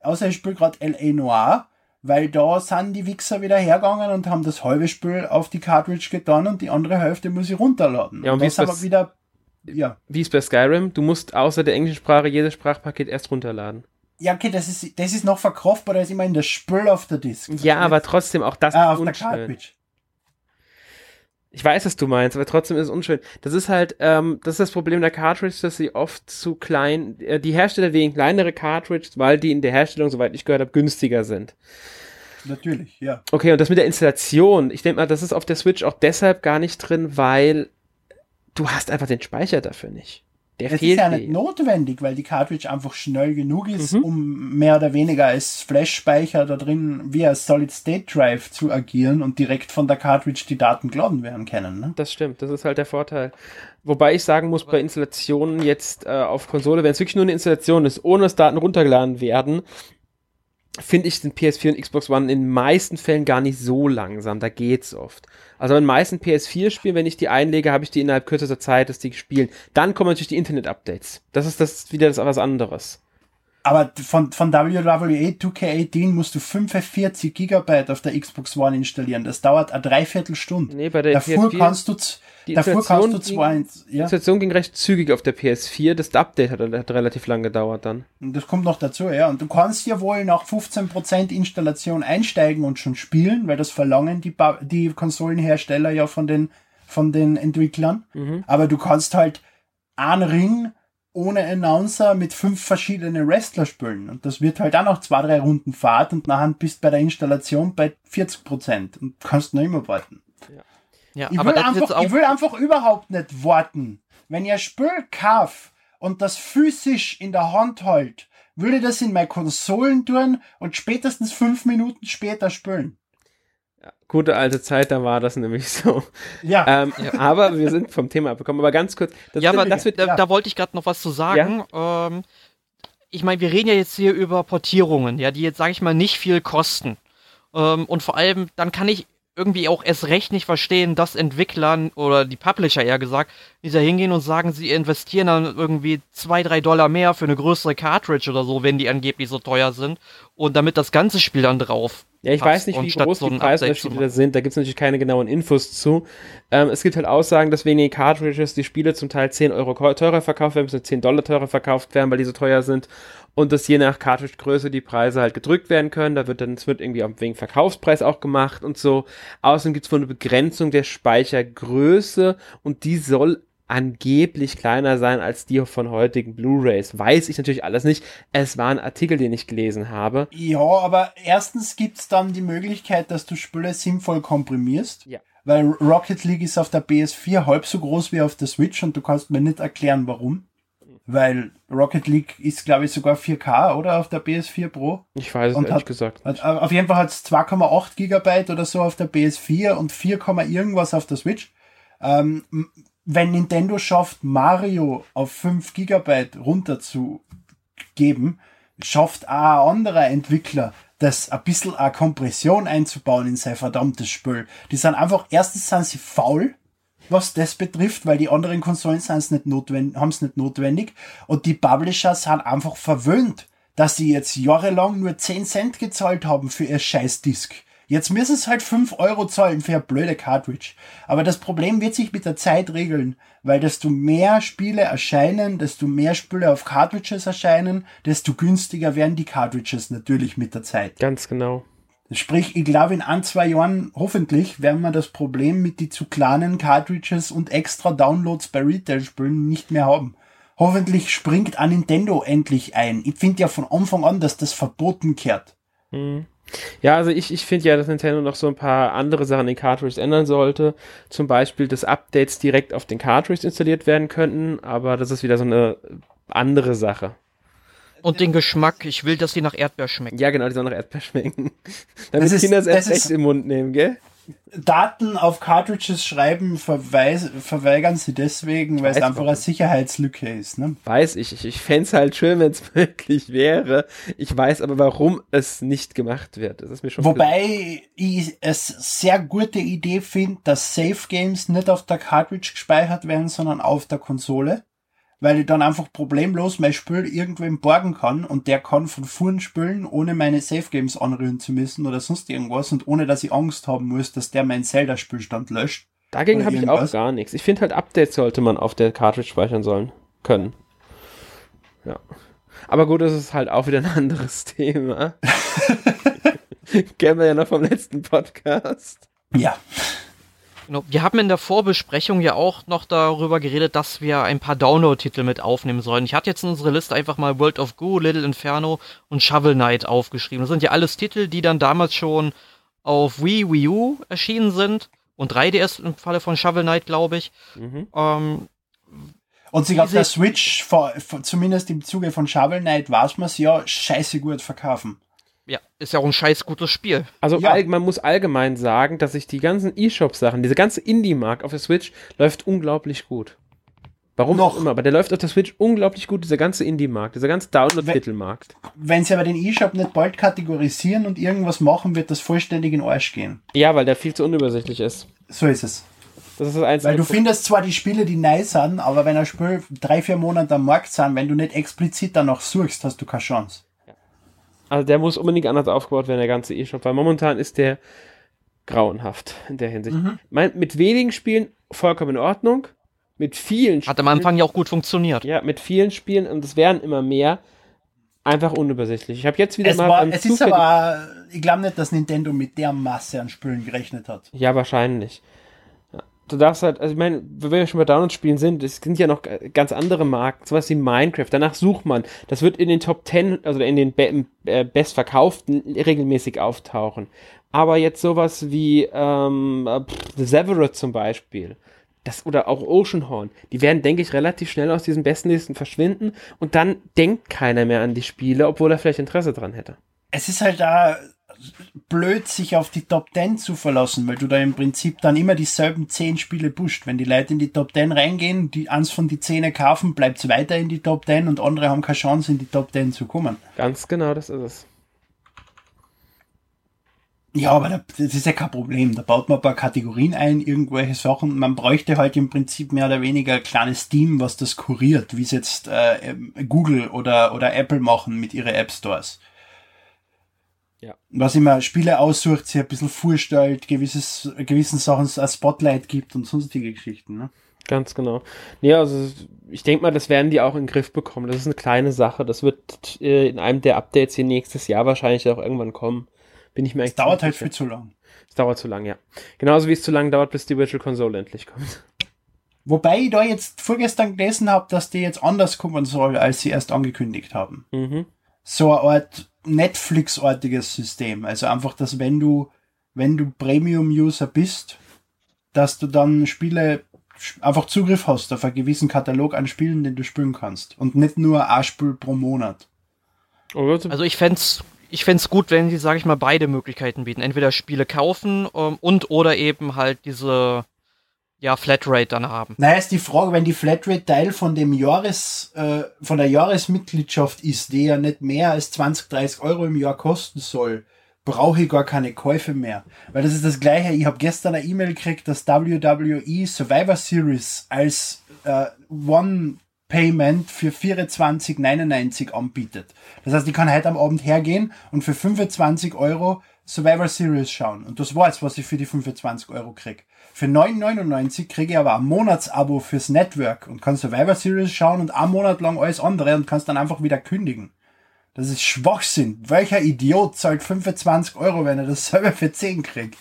Außer ich spiele gerade LA Noir, weil da sind die Wichser wieder hergegangen und haben das halbe Spiel auf die Cartridge getan und die andere Hälfte muss ich runterladen. Ja, und wie das ist das- aber wieder. Ja. Wie ist bei Skyrim? Du musst außer der englischen Sprache jedes Sprachpaket erst runterladen. Ja, okay, das ist, das ist noch verkraftbar, da ist immerhin das Spiel auf der Disk. Ja, aber trotzdem auch das Ah, ist auf der unschön. Cartridge. Ich weiß, was du meinst, aber trotzdem ist es unschön. Das ist halt, ähm, das ist das Problem der Cartridge, dass sie oft zu klein, äh, die Hersteller wegen kleinere Cartridges, weil die in der Herstellung, soweit ich gehört habe, günstiger sind. Natürlich, ja. Okay, und das mit der Installation, ich denke mal, das ist auf der Switch auch deshalb gar nicht drin, weil du hast einfach den Speicher dafür nicht. Der Es ist fehlt ja dir. nicht notwendig, weil die Cartridge einfach schnell genug ist, Mhm. um mehr oder weniger als Flash-Speicher da drin wie als Solid-State-Drive zu agieren und direkt von der Cartridge die Daten geladen werden können. Ne? Das stimmt, das ist halt der Vorteil. Wobei ich sagen muss, bei Installationen jetzt äh, auf Konsole, wenn es wirklich nur eine Installation ist, ohne dass Daten runtergeladen werden, finde ich den PS4 und Xbox One in den meisten Fällen gar nicht so langsam. Da geht's oft. Also in den meisten PS4-Spielen, wenn ich die einlege, habe ich die innerhalb kürzester Zeit, dass die spielen. Dann kommen natürlich die Internet-Updates. Das ist das wieder das was anderes. Aber von, von WWE 2K18 musst du 45 Gigabyte auf der Xbox One installieren. Das dauert eine Dreiviertelstunde. Nee, bei der Davor PS4 kannst du, die davor Installation kannst du zwar, ging- ins- Die ja, Installation ging recht zügig auf der PS4. Das Update hat, hat relativ lang gedauert dann. und das kommt noch dazu, ja. Und du kannst ja wohl nach 15% Installation einsteigen und schon spielen, weil das verlangen die, Ba- die Konsolenhersteller ja von den, von den Entwicklern. Mhm. Aber du kannst halt einen Ring ohne Announcer mit fünf verschiedenen Wrestler spielen. Und das wird halt auch noch zwei, drei Runden Fahrt und nachher bist bei der Installation bei 40% und kannst noch immer warten. Ja, Ich aber will, das ist jetzt einfach, auch. ich will einfach überhaupt nicht warten. Wenn ihr Spiel kauft und das physisch in der Hand hält, würde ich das in meine Konsolen tun und spätestens fünf Minuten später spielen. Gute alte Zeit, da war das nämlich <laughs> so. Ja, Ähm, Aber wir sind vom Thema abgekommen. Aber ganz kurz, das, ja, aber das wird, da, ja. da wollte ich gerade noch was zu sagen. Ähm, ich meine, wir reden ja jetzt hier über Portierungen, ja, die jetzt, sage ich mal, nicht viel kosten. Ähm, und vor allem, dann kann ich irgendwie auch erst recht nicht verstehen, dass Entwicklern oder die Publisher eher gesagt, die da hingehen und sagen, sie investieren dann irgendwie zwei, drei Dollar mehr für eine größere Cartridge oder so, wenn die angeblich so teuer sind. Und damit das ganze Spiel dann drauf. ja, ich weiß nicht, wie groß so die Preisunterschiede da sind. Da gibt es natürlich keine genauen Infos zu. Ähm, es gibt halt Aussagen, dass wegen den Cartridges die Spiele zum Teil 10 Euro teurer verkauft werden, bis zu 10 Dollar teurer verkauft werden, weil die so teuer sind. Und dass je nach Cartridge-Größe die Preise halt gedrückt werden können. Da wird dann, es wird irgendwie auch wegen Verkaufspreis auch gemacht und so. Außerdem gibt es wohl eine Begrenzung der Speichergröße und die soll angeblich kleiner sein als die von heutigen Blu-rays. Weiß ich natürlich alles nicht. Es war ein Artikel, den ich gelesen habe. ja, aber erstens gibt's dann die Möglichkeit, dass du Spiele sinnvoll komprimierst. Ja. Weil Rocket League ist auf der PS4 halb so groß wie auf der Switch und du kannst mir nicht erklären, warum. Weil Rocket League ist, glaube ich, sogar 4K, oder? Auf der PS4 Pro. Ich weiß es Und ehrlich hat- gesagt. Hat, äh, auf jeden Fall hat es 2,8 Gigabyte oder so auf der PS4 und 4, irgendwas auf der Switch. Ähm, wenn Nintendo schafft, Mario auf 5 Gigabyte runterzugeben, schafft auch ein anderer Entwickler, das ein bisschen eine Kompression einzubauen in sein verdammtes Spiel. Die sind einfach, erstens sind sie faul, was das betrifft, weil die anderen Konsolen haben es nicht notwendig und die Publisher sind einfach verwöhnt, dass sie jetzt jahrelang nur 10 Cent gezahlt haben für ihr Scheißdisk. Jetzt müssen sie halt 5 Euro zahlen für eine blöde Cartridge. Aber das Problem wird sich mit der Zeit regeln, weil desto mehr Spiele erscheinen, desto mehr Spiele auf Cartridges erscheinen, desto günstiger werden die Cartridges natürlich mit der Zeit. Ganz genau. Sprich, ich glaube, in ein, zwei Jahren hoffentlich werden wir das Problem mit die zu kleinen Cartridges und extra Downloads bei Retail-Spielen nicht mehr haben. Hoffentlich springt ein Nintendo endlich ein. Ich finde ja von Anfang an, dass das verboten kehrt. Mhm. Ja, also ich, ich finde ja, dass Nintendo noch so ein paar andere Sachen in den Cartridges ändern sollte. Zum Beispiel, dass Updates direkt auf den Cartridge installiert werden könnten, aber das ist wieder so eine andere Sache. Und den Geschmack, ich will, dass die nach Erdbeer schmecken. Ja, genau, die sollen nach Erdbeer schmecken. <laughs> Damit Das ist- Kinder es erst recht im Mund nehmen, gell? Daten auf Cartridges schreiben verweis, verweigern sie deswegen, weil es einfach eine Sicherheitslücke ist. Ne? Weiß ich. Ich, ich fände es halt schön, wenn es <laughs> möglich wäre. Ich weiß aber, warum es nicht gemacht wird. Das ist mir schon Wobei ich es sehr gute Idee finde, dass Safe Games nicht auf der Cartridge gespeichert werden, sondern auf der Konsole. Weil ich dann einfach problemlos mein Spiel irgendwem borgen kann und der kann von vorn spielen, ohne meine Safe Games anrühren zu müssen oder sonst irgendwas und ohne dass ich Angst haben muss, dass der meinen Zelda-Spielstand löscht. Dagegen habe ich auch gar nichts. Ich finde halt Updates sollte man auf der Cartridge speichern sollen können. Ja. Aber gut, das ist halt auch wieder ein <laughs> anderes Thema. <laughs> Kennen wir ja noch vom letzten Podcast. Ja. Genau. Wir haben in der Vorbesprechung ja auch noch darüber geredet, dass wir ein paar Download-Titel mit aufnehmen sollen. Ich hatte jetzt in unsere Liste einfach mal World of Goo, Little Inferno und Shovel Knight aufgeschrieben. Das sind ja alles Titel, die dann damals schon auf Wii, Wii U erschienen sind und 3DS im Falle von Shovel Knight, glaube ich. Mhm. Ähm, Und sich auf der Switch, vor, vor, zumindest im Zuge von Shovel Knight, weiß man es ja scheiße gut verkaufen. Ja, ist ja auch ein scheiß gutes Spiel. Also Ja. man muss allgemein sagen, dass sich die ganzen E-Shop-Sachen, diese ganze Indie-Markt auf der Switch läuft unglaublich gut. Warum Noch. auch immer, aber der läuft auf der Switch unglaublich gut, dieser ganze Indie-Markt, dieser ganze Download-Titelmarkt. Wenn sie aber den E-Shop nicht bald kategorisieren und irgendwas machen, wird das vollständig in den Arsch gehen. Ja, weil der viel zu unübersichtlich ist. So ist es. Das ist das Einzige. Weil du findest zwar die Spiele, die nice sind, aber wenn ein Spiel drei, vier Monate am Markt sind, wenn du nicht explizit danach suchst, hast du keine Chance. Also der muss unbedingt anders aufgebaut werden, der ganze E-Shop, weil momentan ist der grauenhaft in der Hinsicht. Mein, mit wenigen Spielen vollkommen in Ordnung, mit vielen Hat am Anfang ja auch gut funktioniert. ja, mit vielen Spielen, und es werden immer mehr, einfach unübersichtlich. Ich habe jetzt wieder Es, mal war, es ist zufällig- aber, ich glaube nicht, dass Nintendo mit der Masse an Spielen gerechnet hat. Ja, wahrscheinlich. Du darfst halt, also ich meine, wenn wir schon bei Download-Spielen sind, es sind ja noch ganz andere Marken, sowas wie Minecraft, danach sucht man. Das wird in den Top 10, also in den be äh, bestverkauften regelmäßig auftauchen. Aber jetzt sowas wie ähm, äh, The Severus zum Beispiel, das, oder auch Oceanhorn, die werden, denke ich, relativ schnell aus diesen Bestenlisten verschwinden und dann denkt keiner mehr an die Spiele, obwohl er vielleicht Interesse dran hätte. Es ist halt da blöd, sich auf die Top 10 zu verlassen, weil du da im Prinzip dann immer dieselben 10 Spiele pusht. Wenn die Leute in die Top 10 reingehen, die eins von die 10 kaufen, bleibt's weiter in die Top 10 und andere haben keine Chance, in die Top 10 zu kommen. Ganz genau, das ist es. Ja, aber da- das ist ja kein Problem. Da baut man ein paar Kategorien ein, irgendwelche Sachen. Man bräuchte halt im Prinzip mehr oder weniger ein kleines Team, was das kuriert, wie es jetzt äh, Google oder, oder Apple machen mit ihren App Stores. Ja. Was immer Spiele aussucht, sie ein bisschen vorstellt, gewisses, gewissen Sachen ein Spotlight gibt und sonstige Geschichten. Ne? Ganz genau. Nee, also ich denke mal, das werden die auch in den Griff bekommen. Das ist eine kleine Sache. Das wird äh, in einem der Updates hier nächstes Jahr wahrscheinlich auch irgendwann kommen. Bin ich mir Es dauert halt viel zu lang. Es dauert zu lang, ja. Genauso wie es zu lang dauert, bis die Virtual Console endlich kommt. Wobei ich da jetzt vorgestern gelesen habe, dass die jetzt anders kommen soll, als sie erst angekündigt haben. Mhm. so eine Art Netflix-artiges System. Also einfach, dass wenn du, wenn du Premium-User bist, dass du dann Spiele einfach Zugriff hast auf einen gewissen Katalog an Spielen, den du spielen kannst. Und nicht nur ein Spiel pro Monat. Also ich fänd's, ich fänd's gut, wenn sie, sage ich mal, beide Möglichkeiten bieten. Entweder Spiele kaufen ähm, und oder eben halt diese ja, Flatrate dann haben. Naja, ist die Frage, wenn die Flatrate Teil von dem Jahres, äh, von der Jahresmitgliedschaft ist, die ja nicht mehr als 20, 30 Euro im Jahr kosten soll, brauche ich gar keine Käufe mehr. Weil das ist das Gleiche. Ich habe gestern eine E-Mail gekriegt, dass WWE Survivor Series als äh, One Payment für 24,99 anbietet. Das heißt, ich kann heute am Abend hergehen und für 25 Euro Survivor Series schauen. Und das war jetzt, was ich für die 25 Euro krieg. Für 9,99 kriege ich aber ein Monatsabo fürs Network und kann Survivor Series schauen und einen Monat lang alles andere und kannst dann einfach wieder kündigen. Das ist Schwachsinn. Welcher Idiot zahlt 25 Euro, wenn er das selber für 10 kriegt?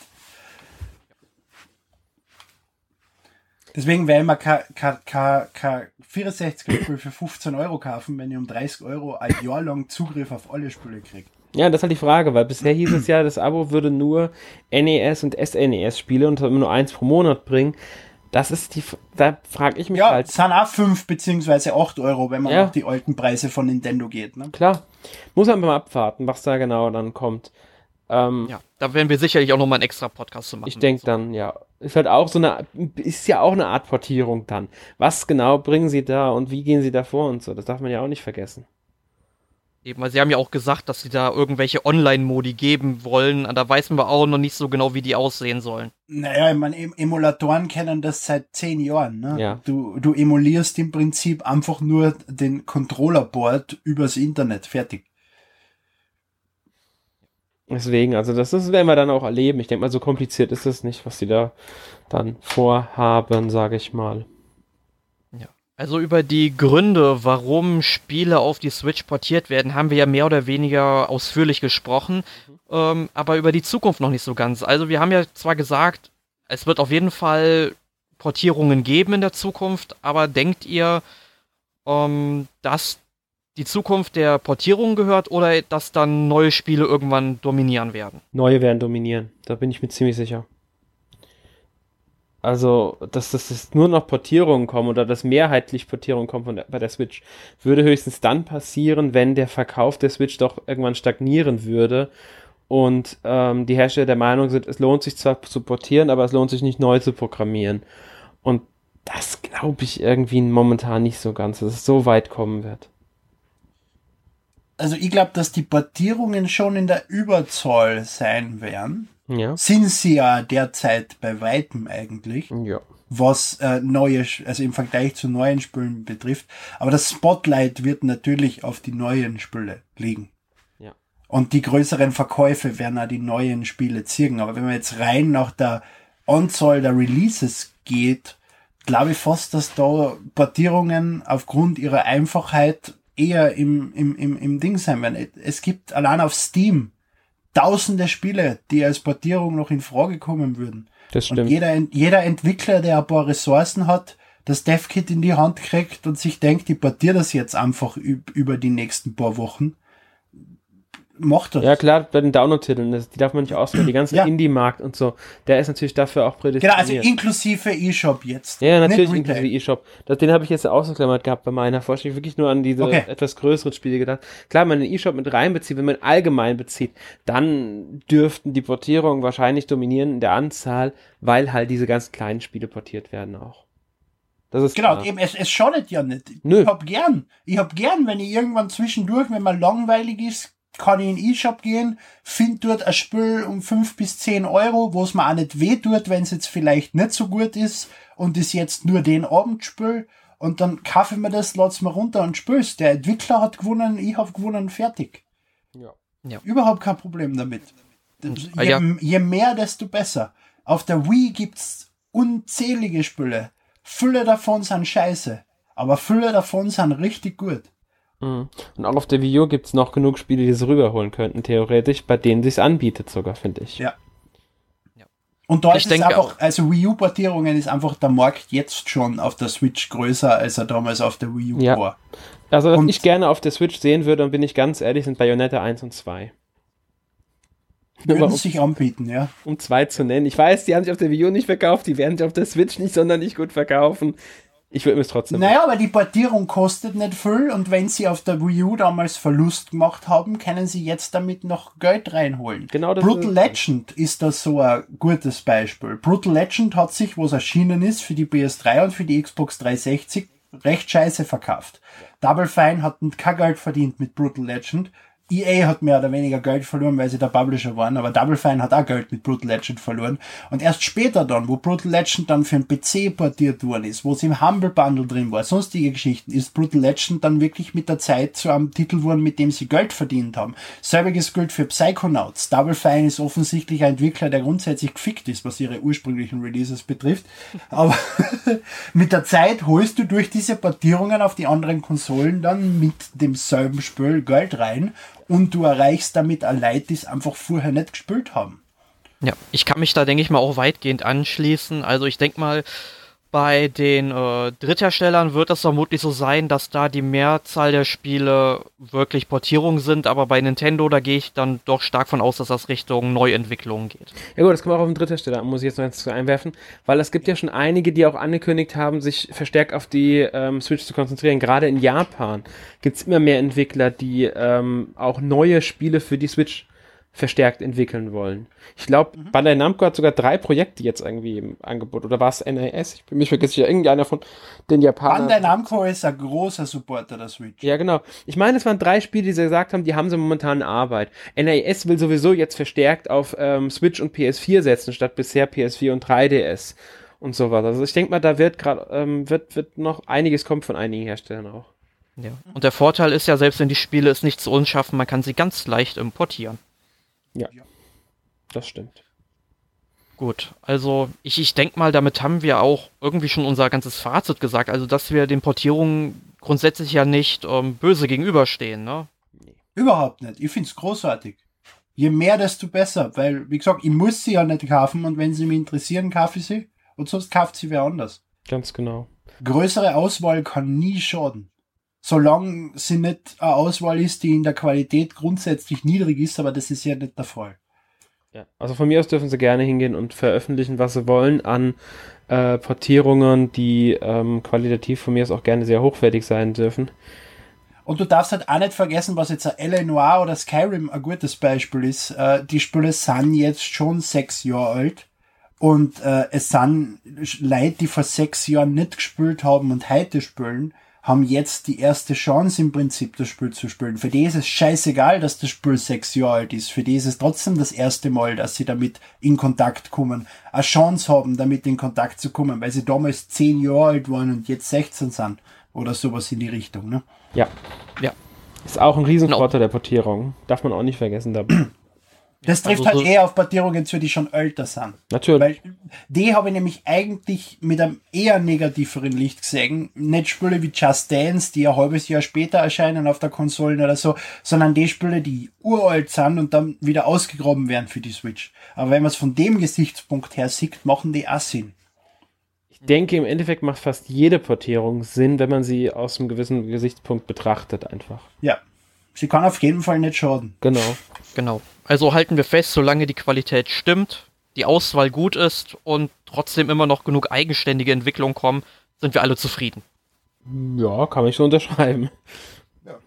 Deswegen werde ich mir kein, kein, kein, kein 64 Spiel für 15 Euro kaufen, wenn ich um 30 Euro ein Jahr lang Zugriff auf alle Spiele kriege. Ja, das ist halt die Frage, weil bisher hieß es ja, das Abo würde nur NES und SNES-Spiele und nur eins pro Monat bringen. Das ist die, da frage ich mich Ja, halt. es sind auch 5 beziehungsweise 8 Euro, wenn man Ja. nach die alten Preise von Nintendo geht. Ne? Klar, muss man mal abwarten, was da genau dann kommt. Ähm, Ja, da werden wir sicherlich auch nochmal einen extra Podcast zu machen. Ich denke So. dann, ja. Ist halt auch so eine, ist ja auch eine Art Portierung dann. Was genau bringen sie da und wie gehen sie da vor und so? Das darf man ja auch nicht vergessen. Eben, weil sie haben ja auch gesagt, dass sie da irgendwelche Online-Modi geben wollen. Da weiß man auch noch nicht so genau, wie die aussehen sollen. Naja, ich meine, Em- Emulatoren kennen das seit 10 Jahren. Ne? Ja. Du, du emulierst im Prinzip einfach nur den Controller-Board übers Internet. Fertig. Deswegen, also das, das werden wir dann auch erleben. Ich denke mal, so kompliziert ist es nicht, was sie da dann vorhaben, sage ich mal. Also über die Gründe, warum Spiele auf die Switch portiert werden, haben wir ja mehr oder weniger ausführlich gesprochen, ähm, aber über die Zukunft noch nicht so ganz. Also wir haben ja zwar gesagt, es wird auf jeden Fall Portierungen geben in der Zukunft, aber denkt ihr, ähm, dass die Zukunft der Portierung gehört oder dass dann neue Spiele irgendwann dominieren werden? Neue werden dominieren. Da bin ich mir ziemlich sicher. Also, dass das nur noch Portierungen kommen oder dass mehrheitlich Portierungen kommen von der, bei der Switch, würde höchstens dann passieren, wenn der Verkauf der Switch doch irgendwann stagnieren würde und ähm, die Hersteller der Meinung sind, es lohnt sich zwar zu portieren, aber es lohnt sich nicht neu zu programmieren. Und das glaube ich irgendwie momentan nicht so ganz, dass es so weit kommen wird. Also ich glaube, dass die Portierungen schon in der Überzahl sein werden. Ja. Sind sie ja derzeit bei weitem eigentlich. Ja. was äh, neue, also im Vergleich zu neuen Spielen betrifft. Aber das Spotlight wird natürlich auf die neuen Spiele liegen. Ja. Und die größeren Verkäufe werden auch die neuen Spiele ziehen. Aber wenn man jetzt rein nach der Anzahl der Releases geht, glaube ich fast, dass da Portierungen aufgrund ihrer Einfachheit eher im, im, im, im Ding sein werden. Es gibt allein auf Steam tausende Spiele, die als Portierung noch in Frage kommen würden. Das Und stimmt. jeder, jeder Entwickler, der ein paar Ressourcen hat, das DevKit in die Hand kriegt und sich denkt, ich portiere das jetzt einfach üb- über die nächsten paar Wochen, macht das. Ja, klar, bei den Download-Titeln, die darf man nicht auswählen. Die <clears throat> ganze Ja. Indie-Markt und so, der ist natürlich dafür auch Genau, prädestiniert. also inklusive E-Shop jetzt. Ja, natürlich inklusive. E-Shop. Den habe ich jetzt ausgeklammert gehabt bei meiner Vorstellung. Wirklich nur an diese Okay. etwas größeren Spiele gedacht. Klar, wenn man den E-Shop mit reinbezieht, wenn man allgemein bezieht, dann dürften die Portierungen wahrscheinlich dominieren in der Anzahl, weil halt diese ganz kleinen Spiele portiert werden auch. Das ist Genau, eben, es, es schadet ja nicht. Nö. Ich hab gern, ich hab gern, wenn ich irgendwann zwischendurch, wenn man langweilig ist, kann ich in den E-Shop gehen, find dort ein Spiel um fünf bis zehn Euro, wo es mir auch nicht weh tut, wenn es jetzt vielleicht nicht so gut ist und ist jetzt nur den Abendspiel und dann kaufe ich mir das, lad's mir runter und spül's. Der Entwickler hat gewonnen, ich hab gewonnen, fertig. Ja. Ja. Überhaupt kein Problem damit. Ah, Je, ja. je mehr, desto besser. Auf der Wii gibt's unzählige Spiele. Fülle davon sind scheiße. Aber Fülle davon sind richtig gut. Mhm. Und auch auf der Wii U gibt es noch genug Spiele, die sie rüberholen könnten, theoretisch, bei denen sich's anbietet sogar, finde ich. Ja. Und da Ich ist es denke einfach, auch. also Wii U-Portierungen ist einfach der Markt jetzt schon auf der Switch größer, als er damals auf der Wii U Ja. war. Also, was Und- ich gerne auf der Switch sehen würde, und bin ich ganz ehrlich, sind Bayonetta 1 und 2. Nur mal Würden um, sich anbieten, ja. um zwei zu nennen. Ich weiß, die haben sich auf der Wii U nicht verkauft, die werden sich auf der Switch nicht sonderlich gut verkaufen. Ich würde mir es trotzdem. Naja, aber die Portierung kostet nicht viel und wenn sie auf der Wii U damals Verlust gemacht haben, können sie jetzt damit noch Geld reinholen. Genau das Brutal ist- Legend ist da so ein gutes Beispiel. Brutal Legend hat sich, wo es erschienen ist, für die PS3 und für die Xbox 360 recht scheiße verkauft. Double Fine hat kein Geld verdient mit Brutal Legend. EA hat mehr oder weniger Geld verloren, weil sie der Publisher waren, aber Double Fine hat auch Geld mit Brutal Legend verloren. Und erst später dann, wo Brutal Legend dann für den PC portiert worden ist, wo es im Humble Bundle drin war, sonstige Geschichten, ist Brutal Legend dann wirklich mit der Zeit zu einem Titel geworden, mit dem sie Geld verdient haben. Selbiges gilt für Psychonauts. Double Fine ist offensichtlich ein Entwickler, der grundsätzlich gefickt ist, was ihre ursprünglichen Releases betrifft. Aber <laughs> mit der Zeit holst du durch diese Portierungen auf die anderen Konsolen dann mit demselben Spiel Geld rein und du erreichst damit ein Leute, die es einfach vorher nicht gespielt haben. Ja, ich kann mich da, denke ich mal, auch weitgehend anschließen. Also ich denke mal, Bei den äh, Drittherstellern wird es vermutlich so sein, dass da die Mehrzahl der Spiele wirklich Portierungen sind, aber bei Nintendo, da gehe ich dann doch stark von aus, dass das Richtung Neuentwicklungen geht. Ja gut, das kommt auch auf den Dritthersteller muss ich jetzt noch eins einwerfen, weil es gibt ja schon einige, die auch angekündigt haben, sich verstärkt auf die ähm, Switch zu konzentrieren. Gerade in Japan gibt es immer mehr Entwickler, die ähm, auch neue Spiele für die Switch verstärkt entwickeln wollen. Ich glaube, mhm. Bandai Namco hat sogar drei Projekte jetzt irgendwie im Angebot. Oder war es NAS? Ich bin mich vergesse ja irgendeiner von den Japanern. Bandai Namco ist ein großer Supporter der Switch. Ja, genau. Ich meine, es waren drei Spiele, die sie gesagt haben, die haben sie momentan in Arbeit. NAS will sowieso jetzt verstärkt auf ähm, Switch und PS4 setzen, statt bisher PS4 und 3DS und sowas. Also ich denke mal, da wird gerade ähm, wird, wird noch einiges kommen von einigen Herstellern auch. Ja. Und der Vorteil ist ja, selbst wenn die Spiele es nicht zu uns schaffen, man kann sie ganz leicht importieren. Ja, das stimmt. Gut, also ich, ich denke mal, damit haben wir auch irgendwie schon unser ganzes Fazit gesagt. Also, dass wir den Portierungen grundsätzlich ja nicht ähm, böse gegenüberstehen, ne? Überhaupt nicht. Ich finde es großartig. Je mehr, desto besser. Weil, wie gesagt, ich muss sie ja nicht kaufen und wenn sie mich interessieren, kaufe ich sie. Und sonst kauft sie wer anders. Ganz genau. Größere Auswahl kann nie schaden solange sie nicht eine Auswahl ist, die in der Qualität grundsätzlich niedrig ist, aber das ist ja nicht der Fall. Ja, also von mir aus dürfen sie gerne hingehen und veröffentlichen, was sie wollen an äh, Portierungen, die ähm, qualitativ von mir aus auch gerne sehr hochwertig sein dürfen. Und du darfst halt auch nicht vergessen, was jetzt ein L.A. Noir oder Skyrim ein gutes Beispiel ist. Äh, die Spiele sind jetzt schon sechs Jahre alt. Und äh, es sind Leute, die vor sechs Jahren nicht gespielt haben und heute spielen haben jetzt die erste Chance im Prinzip das Spiel zu spielen. Für die ist es scheißegal, dass das Spiel sechs Jahre alt ist. Für die ist es trotzdem das erste Mal, dass sie damit in Kontakt kommen. Eine Chance haben, damit in Kontakt zu kommen, weil sie damals zehn Jahre alt waren und jetzt 16 sind. Oder sowas in die Richtung, ne? Ja. Ja. Ist auch ein Riesenvorteil no. der Portierung. Darf man auch nicht vergessen dabei. Das trifft also halt so eher auf Portierungen zu, die schon älter sind. Natürlich. Weil die habe ich nämlich eigentlich mit einem eher negativeren Licht gesehen. Nicht Spiele wie Just Dance, die ein halbes Jahr später erscheinen auf der Konsole oder so, sondern die Spiele, die uralt sind und dann wieder ausgegraben werden für die Switch. Aber wenn man es von dem Gesichtspunkt her sieht, machen die auch Sinn. Ich denke, im Endeffekt macht fast jede Portierung Sinn, wenn man sie aus einem gewissen Gesichtspunkt betrachtet einfach. Ja. Sie kann auf jeden Fall nicht schaden. Genau. Genau. Also halten wir fest, solange die Qualität stimmt, die Auswahl gut ist und trotzdem immer noch genug eigenständige Entwicklungen kommen, sind wir alle zufrieden. Ja, kann ich so unterschreiben. Ja.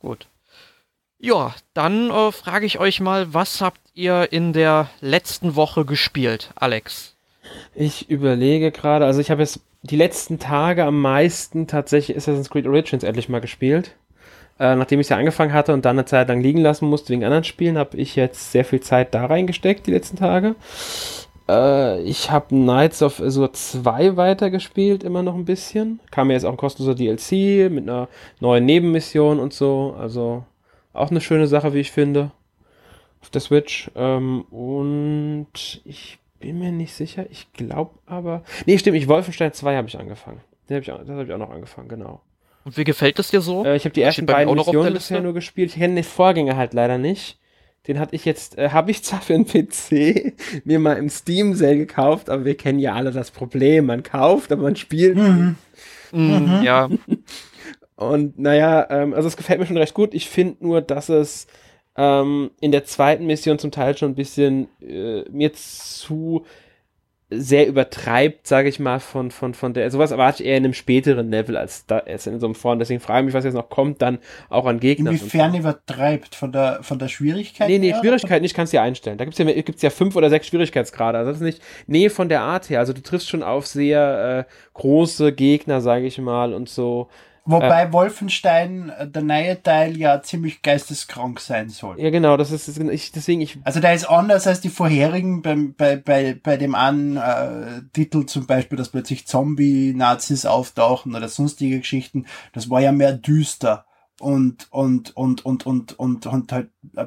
Gut. Ja, dann äh, frage ich euch mal, was habt ihr in der letzten Woche gespielt, Alex? Ich überlege gerade, also ich habe jetzt die letzten Tage am meisten tatsächlich Assassin's Creed Origins endlich mal gespielt. Äh, nachdem ich es ja angefangen hatte und dann eine Zeit lang liegen lassen musste wegen anderen Spielen, habe ich jetzt sehr viel Zeit da reingesteckt die letzten Tage. Äh, ich habe Knights of Azure 2 weitergespielt, immer noch ein bisschen. Kam mir jetzt auch ein kostenloser DLC mit einer neuen Nebenmission und so. Also auch eine schöne Sache, wie ich finde. Auf der Switch. Ähm, und ich bin mir nicht sicher. Ich glaube aber. Nee, stimmt, ich Wolfenstein 2 habe ich angefangen. Den hab ich, das habe ich auch noch angefangen, genau. Und wie gefällt es dir so? Äh, ich habe die ersten beiden Missionen bisher nur gespielt. Ich kenne den Vorgänger halt leider nicht. Den hatte ich jetzt, äh, habe ich zwar für einen PC <laughs> mir mal im Steam Sale gekauft, aber wir kennen ja alle das Problem. Man kauft, aber man spielt. Mhm. Mhm. Ja. <laughs> Und naja, ähm, also es gefällt mir schon recht gut. Ich finde nur, dass es ähm, in der zweiten Mission zum Teil schon ein bisschen äh, mir zu sehr übertreibt, sage ich mal, von, von, von der, sowas erwarte ich eher in einem späteren Level als da als in so einem Vorn. Deswegen frage ich mich, was jetzt noch kommt, dann auch an Gegnern. Inwiefern übertreibt? Von der, von der Schwierigkeit? Nee, nee, Schwierigkeit nicht, kannst du ja einstellen. Da gibt's ja, gibt's ja fünf oder sechs Schwierigkeitsgrade. Also das ist nicht, nee, von der Art her. Also du triffst schon auf sehr äh, große Gegner, sage ich mal, und so. Wobei äh, Wolfenstein, äh, der neue Teil, ja ziemlich geisteskrank sein soll. Ja, genau, das ist, ich, deswegen ich. Also der ist anders als die vorherigen, beim, bei, bei, bei dem einen äh, Titel zum Beispiel, dass plötzlich Zombie-Nazis auftauchen oder sonstige Geschichten. Das war ja mehr düster und und und und und und und halt äh,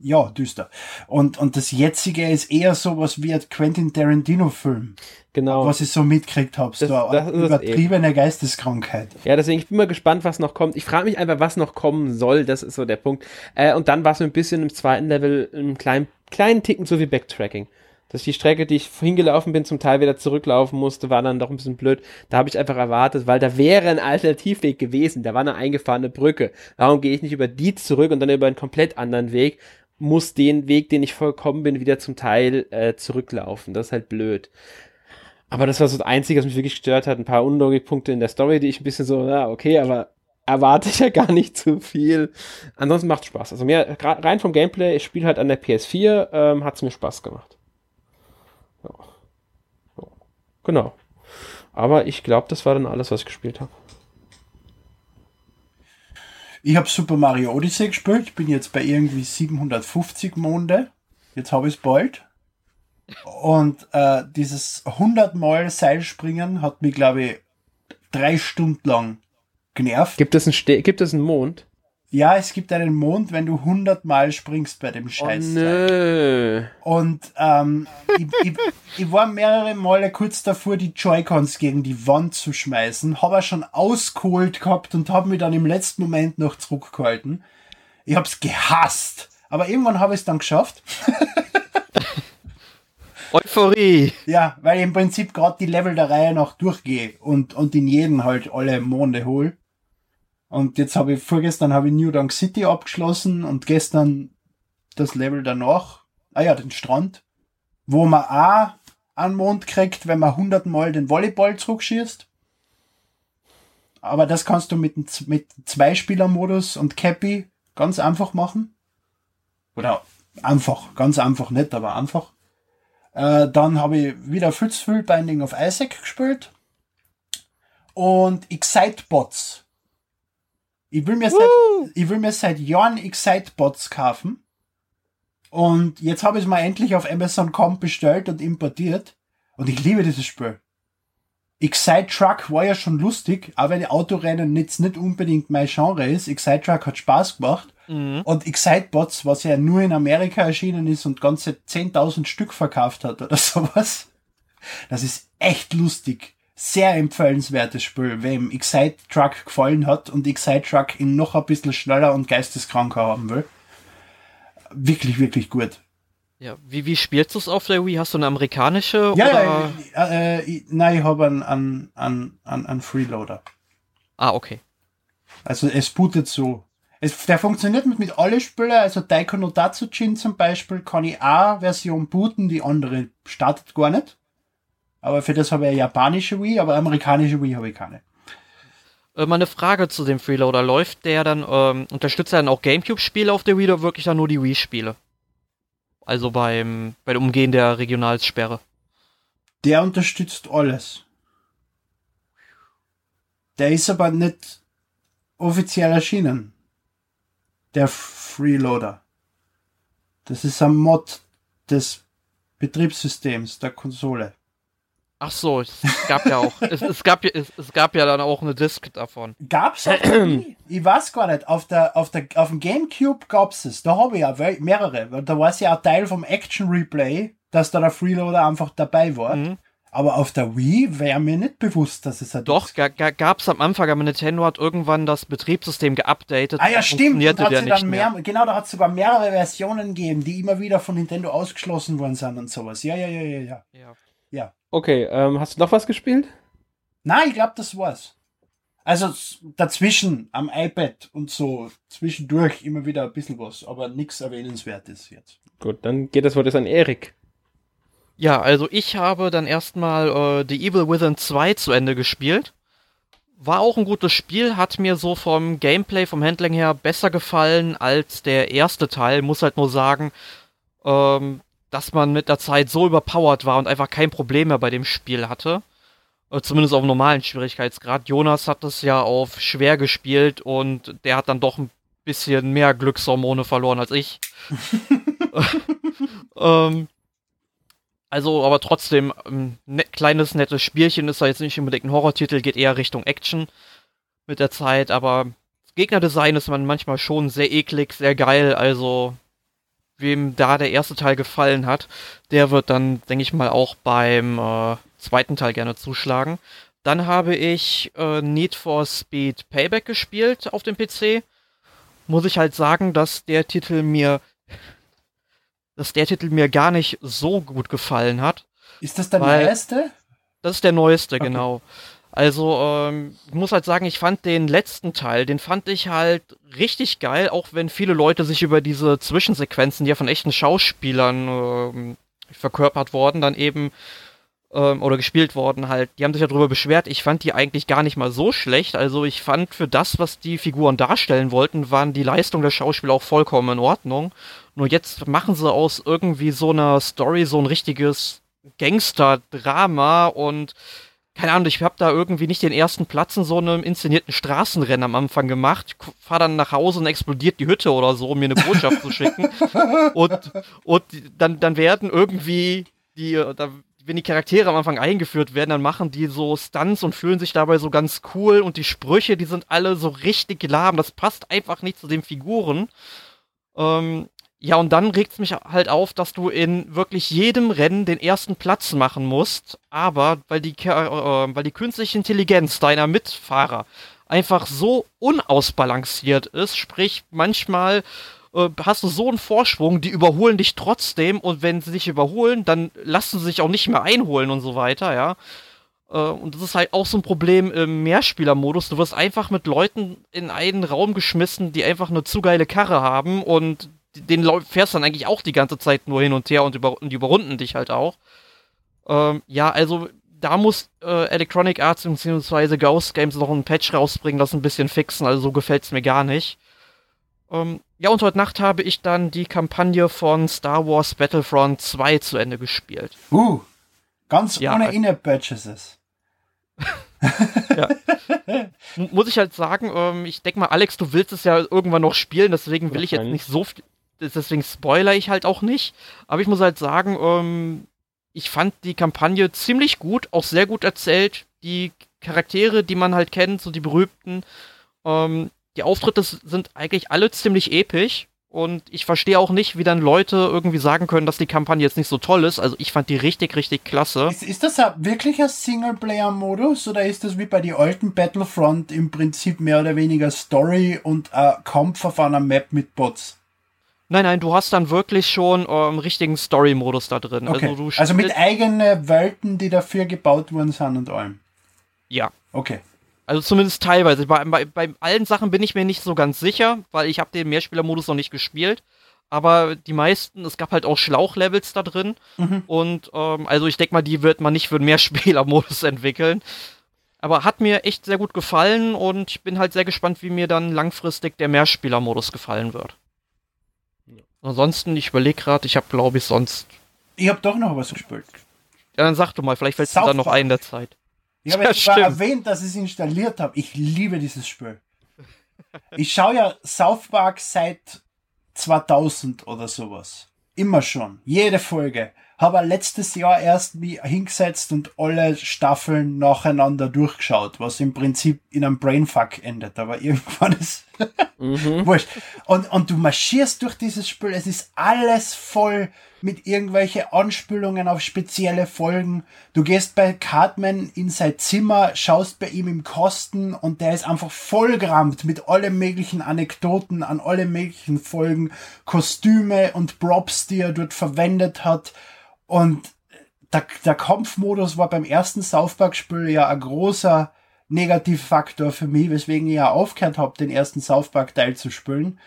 ja düster. Und und das jetzige ist eher sowas wie ein Quentin Tarantino Film. Genau. Was ich so mitgekriegt habe so das übertriebene Geisteskrankheit. Ja deswegen ich bin mal gespannt was noch kommt. Ich frage mich einfach was noch kommen soll. Das ist so der Punkt. Äh, und dann war es ein bisschen im zweiten Level einen kleinen kleinen Ticken so wie Backtracking Dass die Strecke, die ich hingelaufen bin, zum Teil wieder zurücklaufen musste, war dann doch ein bisschen blöd. Da habe ich einfach erwartet, weil da wäre ein Alternativweg gewesen. Da war eine eingefahrene Brücke. Warum gehe ich nicht über die zurück und dann über einen komplett anderen Weg? Muss den Weg, den ich vollkommen bin, wieder zum Teil äh, zurücklaufen. Das ist halt blöd. Aber das war so das Einzige, was mich wirklich gestört hat. Ein paar Unlogikpunkte in der Story, die ich ein bisschen so, ja, okay, aber erwarte ich ja gar nicht zu viel. Ansonsten macht Spaß. Also mir rein vom Gameplay, ich spiele halt an der PS4, ähm, hat es mir Spaß gemacht. Ja. Ja. Genau. Aber ich glaube, das war dann alles, was ich gespielt habe. Ich habe Super Mario Odyssey gespielt, bin jetzt bei irgendwie 750 Monde. Jetzt habe ich es bald. Und äh, dieses 100 Mal Seilspringen hat mich, glaube ich, drei Stunden lang genervt. Gibt es einen, Ste gibt es einen Mond? Ja, es gibt einen Mond, wenn du 100 Mal springst bei dem Scheiß. Oh, nö. Und ähm, ich, ich, ich war mehrere Male kurz davor, die Joy-Cons gegen die Wand zu schmeißen, habe er schon ausgeholt gehabt und habe mich dann im letzten Moment noch zurückgehalten. Ich hab's gehasst. Aber irgendwann habe ich es dann geschafft. <laughs> Euphorie. Ja, weil ich im Prinzip gerade die Level der Reihe noch durchgehe und, und in jeden halt alle Monde hol. Und jetzt habe ich, vorgestern habe ich New Donk City abgeschlossen und gestern das Level danach. Ah ja, den Strand. Wo man auch einen Mond kriegt, wenn man 100 Mal den Volleyball zurückschießt. Aber das kannst du mit, mit Zweispieler-Modus und Cappy ganz einfach machen. Oder einfach, ganz einfach nicht, aber einfach. Äh, dann habe ich wieder Fützfüll Binding of Isaac gespielt. Und Excitebots. Ich will mir seit, ich will mir seit Jahren Excitebots kaufen. Und jetzt habe ich es mal endlich auf Amazon.com bestellt und importiert. Und ich liebe dieses Spiel. Excite Truck war ja schon lustig, aber wenn Autorennen jetzt nicht unbedingt mein Genre ist. Excite Truck hat Spaß gemacht. Mhm. Und Excitebots, was ja nur in Amerika erschienen ist und ganze 10.000 Stück verkauft hat oder <laughs> sowas. Das ist echt lustig. Sehr empfehlenswertes Spiel, wem Excite Truck gefallen hat und Excite Truck ihn noch ein bisschen schneller und geisteskranker haben will. Wirklich, wirklich gut. Ja, wie, wie spielst du es auf der Wii? Hast du eine amerikanische? Ja, oder? Äh, äh, nein, ich habe einen, einen, einen, einen Freeloader. Ah, okay. Also es bootet so. Es, der funktioniert mit, mit alle Spielen, also Daiko no Datsujin zum Beispiel kann ich A Version booten, die andere startet gar nicht. Aber für das habe ich eine japanische Wii, aber amerikanische Wii habe ich keine. Äh, mal eine Frage zu dem Freeloader. Läuft der dann, ähm, unterstützt er dann auch Gamecube-Spiele auf der Wii oder wirklich dann nur die Wii-Spiele? Also beim, bei dem Umgehen der Regionalsperre. Der unterstützt alles. Der ist aber nicht offiziell erschienen der Freeloader. Das ist ein Mod des Betriebssystems der Konsole. Ach so, es gab ja auch, es, es, gab, es, es gab ja dann auch eine Disk davon. Gab's auch Ich weiß gar nicht. Auf, der, auf, der, auf dem Gamecube gab's es. Da habe ich ja mehrere. Da war es ja ein Teil vom Action Replay, dass da der Freeloader einfach dabei war. Mhm. Aber auf der Wii wäre mir nicht bewusst, dass es halt Doch, ga, ga, gab es am Anfang, aber Nintendo hat irgendwann das Betriebssystem geupdatet. Ah ja, stimmt. Da der nicht mehr, mehr. Genau, da hat es sogar mehrere Versionen gegeben, die immer wieder von Nintendo ausgeschlossen worden sind und sowas. Ja, ja, ja, ja, ja. Ja. ja. Okay, ähm, hast du noch was gespielt? Nein, ich glaube, das war's. Also dazwischen am iPad und so zwischendurch immer wieder ein bisschen was, aber nichts Erwähnenswertes jetzt. Gut, dann geht das Wort jetzt an Erik. Ja, also ich habe dann erstmal äh, The Evil Within 2 zu Ende gespielt. War auch ein gutes Spiel, hat mir so vom Gameplay, vom Handling her besser gefallen als der erste Teil. Muss halt nur sagen, ähm, dass man mit der Zeit so überpowered war und einfach kein Problem mehr bei dem Spiel hatte. Äh, zumindest auf normalen Schwierigkeitsgrad. Jonas hat es ja auf schwer gespielt und der hat dann doch ein bisschen mehr Glückshormone verloren als ich. <laughs> ähm, also, aber trotzdem, ein ähm, net, kleines, nettes Spielchen ist da jetzt nicht unbedingt ein Horrortitel, geht eher Richtung Action mit der Zeit, aber das Gegnerdesign ist man manchmal schon sehr eklig, sehr geil, also wem da der erste Teil gefallen hat, der wird dann, denke ich mal, auch beim äh, zweiten Teil gerne zuschlagen. Dann habe ich äh, Need for Speed Payback gespielt auf dem PC. Muss ich halt sagen, dass der Titel mir dass der Titel mir gar nicht so gut gefallen hat. Ist das der neueste? Das ist der neueste, Okay. genau. Also, ähm, ich muss halt sagen, ich fand den letzten Teil, den fand ich halt richtig geil, auch wenn viele Leute sich über diese Zwischensequenzen, die ja von echten Schauspielern ähm, verkörpert worden, dann eben ähm, oder gespielt worden halt, die haben sich ja darüber beschwert. Ich fand die eigentlich gar nicht mal so schlecht. Also ich fand für das, was die Figuren darstellen wollten, waren die Leistungen der Schauspieler auch vollkommen in Ordnung. Nur jetzt machen sie aus irgendwie so einer Story so ein richtiges Gangster-Drama und keine Ahnung, ich habe da irgendwie nicht den ersten Platz in so einem inszenierten Straßenrennen am Anfang gemacht, k- fahr dann nach Hause und explodiert die Hütte oder so, um mir eine Botschaft zu schicken. <laughs> Und, und dann, dann werden irgendwie die, da, wenn die Charaktere am Anfang eingeführt werden, dann machen die so Stunts und fühlen sich dabei so ganz cool und die Sprüche, die sind alle so richtig lahm. Das passt einfach nicht zu den Figuren. Ähm, ja, und dann regt es mich halt auf, dass du in wirklich jedem Rennen den ersten Platz machen musst, aber weil die, Ka- äh, weil die künstliche Intelligenz deiner Mitfahrer einfach so unausbalanciert ist, sprich manchmal äh, hast du so einen Vorsprung, die überholen dich trotzdem und wenn sie dich überholen, dann lassen sie sich auch nicht mehr einholen und so weiter, ja. Äh, Und das ist halt auch so ein Problem im Mehrspielermodus. Du wirst einfach mit Leuten in einen Raum geschmissen, die einfach eine zu geile Karre haben und den fährst dann eigentlich auch die ganze Zeit nur hin und her und, über, und die überrunden dich halt auch. Ähm, ja, also da muss äh, Electronic Arts bzw. Ghost Games noch einen Patch rausbringen, das ein bisschen fixen, also so gefällt's mir gar nicht. Ähm, ja, und heute Nacht habe ich dann die Kampagne von Star Wars Battlefront 2 zu Ende gespielt. Uh, ganz Ja, ohne äh, In-App-Purchases. <laughs> M- Muss ich halt sagen, ähm, ich denke mal, Alex, du willst es ja irgendwann noch spielen, deswegen will ich jetzt nicht so viel, deswegen spoiler ich halt auch nicht. Aber ich muss halt sagen, ähm, ich fand die Kampagne ziemlich gut, auch sehr gut erzählt. Die Charaktere, die man halt kennt, so die berühmten, ähm, die Auftritte sind eigentlich alle ziemlich episch. Und ich verstehe auch nicht, wie dann Leute irgendwie sagen können, dass die Kampagne jetzt nicht so toll ist. Also ich fand die richtig, richtig klasse. Ist, ist das wirklich ein Singleplayer-Modus oder ist das wie bei den alten Battlefront im Prinzip mehr oder weniger Story und ein Kampf auf einer Map mit Bots? Nein, nein, du hast dann wirklich schon ähm, richtigen Story-Modus da drin. Okay. Also, Also, mit eigenen Welten, die dafür gebaut worden sind und allem. Ja. Okay. Also zumindest teilweise. Bei, bei, bei allen Sachen bin ich mir nicht so ganz sicher, weil ich habe den Mehrspielermodus noch nicht gespielt. Aber die meisten, es gab halt auch Schlauchlevels da drin. Mhm. Und ähm, also ich denke mal, die wird man nicht für den Mehrspielermodus <laughs> entwickeln. Aber hat mir echt sehr gut gefallen und ich bin halt sehr gespannt, wie mir dann langfristig der Mehrspielermodus gefallen wird. Ansonsten, ich überlege gerade, ich habe glaube ich sonst. Ich habe doch noch was gespielt. Ja, dann sag du mal, vielleicht fällt es dann noch ein in der Zeit. Ich habe Ja, jetzt erwähnt, dass ich es installiert habe. Ich liebe dieses Spiel. Ich schaue ja South Park seit 2000 oder sowas. Immer schon. Jede Folge. Habe letztes Jahr erst mich hingesetzt und alle Staffeln nacheinander durchgeschaut, was im Prinzip in einem Brainfuck endet. Aber <laughs> irgendwann ist Mhm. <laughs> Wurscht. Und, und du marschierst durch dieses Spiel, es ist alles voll mit irgendwelche Anspielungen auf spezielle Folgen. Du gehst bei Cartman in sein Zimmer, schaust bei ihm im Kosten und der ist einfach vollgerammt mit allen möglichen Anekdoten an alle möglichen Folgen, Kostüme und Props, die er dort verwendet hat. Und der, der Kampfmodus war beim ersten South Park Spiel ja ein großer Negativfaktor für mich, weswegen ich ja aufgehört habe, den ersten South Park Teil zu spielen.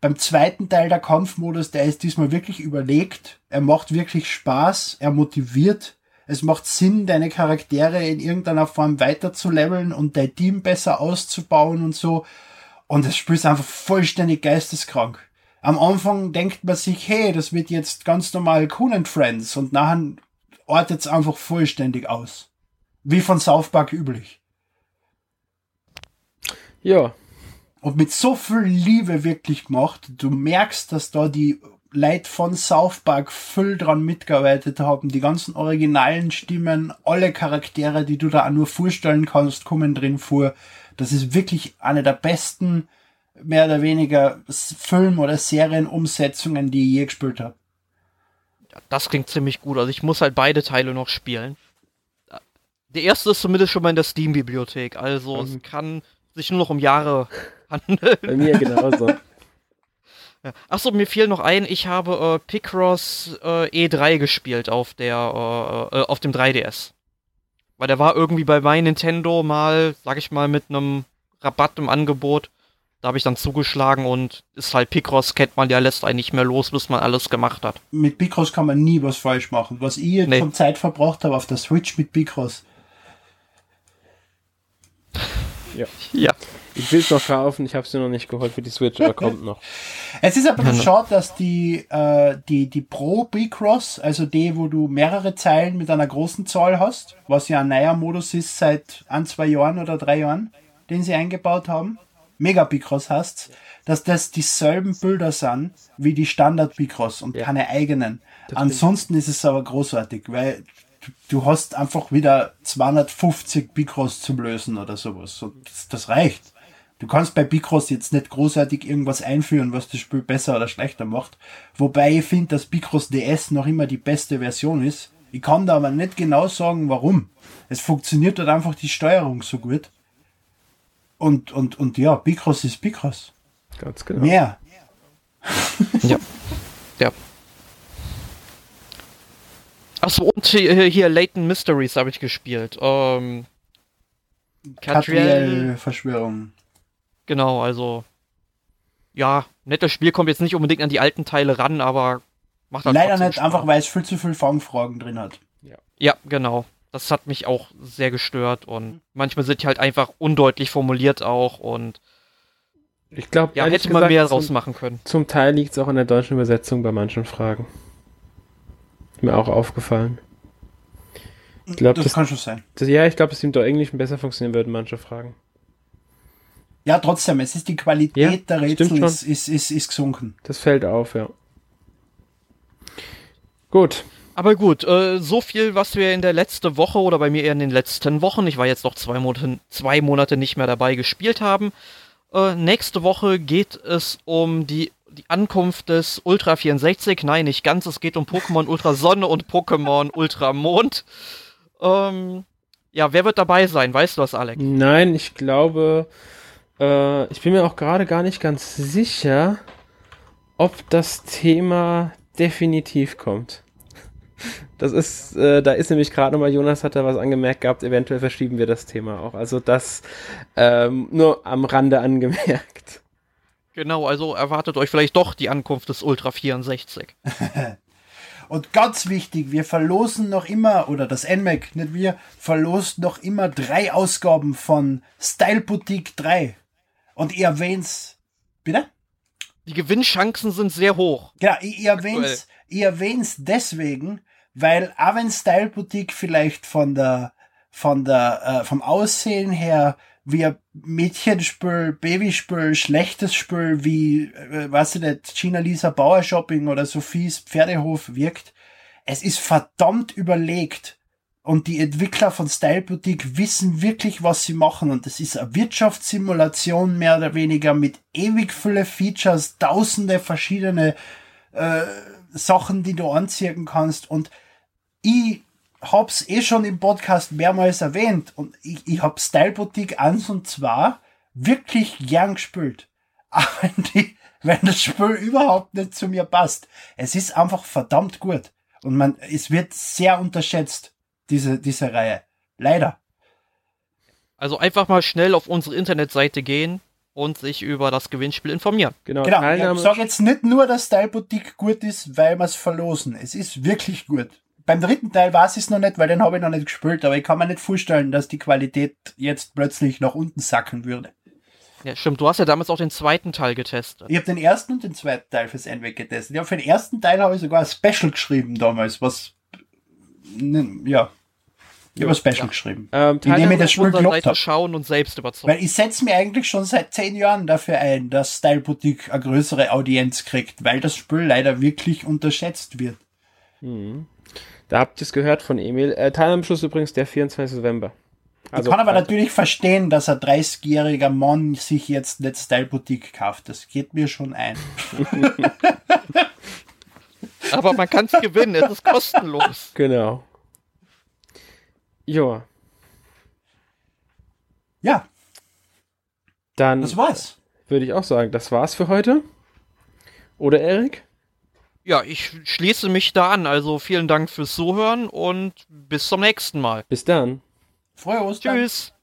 Beim zweiten Teil der Kampfmodus, der ist diesmal wirklich überlegt. Er macht wirklich Spaß, er motiviert. Es macht Sinn, deine Charaktere in irgendeiner Form weiter zu leveln und dein Team besser auszubauen und so. Und das Spiel ist einfach vollständig geisteskrank. Am Anfang denkt man sich, hey, das wird jetzt ganz normal Coon and Friends und nachher ortet es einfach vollständig aus. Wie von South Park üblich. Ja, Und mit so viel Liebe wirklich gemacht. Du merkst, dass da die Leute von South Park voll dran mitgearbeitet haben. Die ganzen originalen Stimmen, alle Charaktere, die du da auch nur vorstellen kannst, kommen drin vor. Das ist wirklich eine der besten, mehr oder weniger Film- oder Serienumsetzungen, die ich je gespielt habe. Das klingt ziemlich gut. Also ich muss halt beide Teile noch spielen. Der erste ist zumindest schon mal in der Steam-Bibliothek. Also Mhm. es kann sich nur noch um Jahre <laughs> handeln. bei mir genauso. <laughs> Achso, mir fiel noch ein, ich habe äh, Picross äh, E3 gespielt auf der äh, äh, auf dem 3DS. Weil der war irgendwie bei My Nintendo mal, sag ich mal, mit einem Rabatt im Angebot. Da habe ich dann zugeschlagen und ist halt Picross, kennt man ja, lässt einen nicht mehr los, bis man alles gemacht hat. Mit Picross kann man nie was falsch machen. Was ich jetzt Nee. von Zeit verbracht habe auf der Switch mit Picross. Ja. Ich will es noch kaufen, ich habe es mir noch nicht geholt für die Switch, aber kommt noch. <laughs> Es ist ein bisschen Ja, ne. schade, dass die, äh, die, die Pro Bicross, also die, wo du mehrere Zeilen mit einer großen Zahl hast, was ja ein neuer Modus ist seit ein, zwei Jahren oder drei Jahren, den sie eingebaut haben, Mega Bicross heißt, dass das dieselben Bilder sind wie die Standard Bicross und Ja. keine eigenen. Ansonsten ist es aber großartig, weil du, hast einfach wieder 250 Bicross zum Lösen oder sowas und das, das reicht. Du kannst bei Bicross jetzt nicht großartig irgendwas einführen, was das Spiel besser oder schlechter macht. Wobei ich finde, dass Bicross DS noch immer die beste Version ist. Ich kann da aber nicht genau sagen, warum. Es funktioniert halt einfach die Steuerung so gut. Und, und, und ja, Bicross ist Bicross. Ganz genau. Mehr. Ja. ja. Achso, und hier, hier Leighton Mysteries habe ich gespielt. Ähm, Catriel, Catriel-Verschwörung. genau, also. Ja, nettes Spiel kommt jetzt nicht unbedingt an die alten Teile ran, aber macht halt Leider nicht, Spaß. einfach weil es viel zu viel Fangfragen drin hat. Ja, genau. Das hat mich auch sehr gestört und manchmal sind die halt einfach undeutlich formuliert auch und Ich glaube, ja, hätte man mehr draus machen können. Zum Teil liegt es auch in der deutschen Übersetzung bei manchen Fragen. Mir auch aufgefallen. Ich glaube, das, das, kann schon sein. das, ja, ich glaube, dass im Englischen besser funktionieren würden, manche Fragen. Ja, trotzdem, es ist die Qualität Ja, der Rätsel ist, ist, ist, ist gesunken. Das fällt auf, ja. Gut. Aber gut, äh, so viel, was wir in der letzten Woche oder bei mir eher in den letzten Wochen, ich war jetzt noch zwei Monate, zwei Monate nicht mehr dabei, gespielt haben. Äh, nächste Woche geht es um die, die Ankunft des Ultra 64. Nein, nicht ganz, es geht um Pokémon Ultra Sonne und Pokémon Ultra Mond. Ähm, ja, wer wird dabei sein? Weißt du das, Alex? Nein, ich glaube, äh, ich bin mir auch gerade gar nicht ganz sicher, ob das Thema definitiv kommt. <laughs> Das ist, äh, da ist nämlich gerade nochmal, Jonas hat da was angemerkt gehabt, eventuell verschieben wir das Thema auch. Also das ähm, nur am Rande <laughs> angemerkt. Genau, also erwartet euch vielleicht doch die Ankunft des Ultra 64. <laughs> Und ganz wichtig, wir verlosen noch immer, oder das NMAC, nicht wir, verlosen noch immer drei Ausgaben von Style Boutique 3. Und ihr erwähnt's, bitte? Die Gewinnchancen sind sehr hoch. Genau, ich erwähn's, ich erwähn's deswegen, weil auch wenn Style Boutique vielleicht von der, von der, äh, vom Aussehen her wie ein Mädchenspiel, Babyspiel, schlechtes Spiel wie, äh, weiß ich nicht, Gina Lisa Bauer Shopping oder Sophies Pferdehof wirkt, es ist verdammt überlegt. Und die Entwickler von Style Boutique wissen wirklich, was sie machen. Und das ist eine Wirtschaftssimulation mehr oder weniger mit ewig viele Features, tausende verschiedene äh, Sachen, die du anziehen kannst. Und ich hab's eh schon im Podcast mehrmals erwähnt. Und ich, ich hab Style Boutique 1 und 2 wirklich gern gespielt. Auch <laughs> wenn, die, wenn das Spiel überhaupt nicht zu mir passt. Es ist einfach verdammt gut. Und man, es wird sehr unterschätzt, diese, diese Reihe. Leider. Also einfach mal schnell auf unsere Internetseite gehen und sich über das Gewinnspiel informieren. Genau, Genau, Teilnahme. ich sage jetzt nicht nur, dass Style Boutique gut ist, weil wir es verlosen. Es ist wirklich gut. Beim dritten Teil weiß ich es noch nicht, weil den habe ich noch nicht gespielt, aber ich kann mir nicht vorstellen, dass die Qualität jetzt plötzlich nach unten sacken würde. Ja, stimmt. Du hast ja damals auch den zweiten Teil getestet. Ich habe den ersten und den zweiten Teil fürs NWG getestet. Ja, für den ersten Teil habe ich sogar ein Special geschrieben damals, was ne, ja, ich habe ein Special Ja. geschrieben. ähm, Indem ich das Spiel gelobt habe. schauen und selbst überzeugen. Weil ich setze mir eigentlich schon seit zehn Jahren dafür ein, dass Style Boutique eine größere Audienz kriegt, weil das Spiel leider wirklich unterschätzt wird. Da habt ihr es gehört von Emil. Äh, Teilnahmeschluss übrigens der 24. November. Also, ich kann aber natürlich verstehen, dass ein 30-jähriger Mann sich jetzt nicht Style Boutique kauft. Das geht mir schon ein. <laughs> Aber man kann es gewinnen, es ist kostenlos. <laughs> Genau. Ja, Ja, dann das war's. würde ich auch sagen, das war's für heute. Oder Erik? Ja, ich schließe mich da an. Also vielen Dank fürs Zuhören und bis zum nächsten Mal. Bis dann. Frohe Ostern. Tschüss.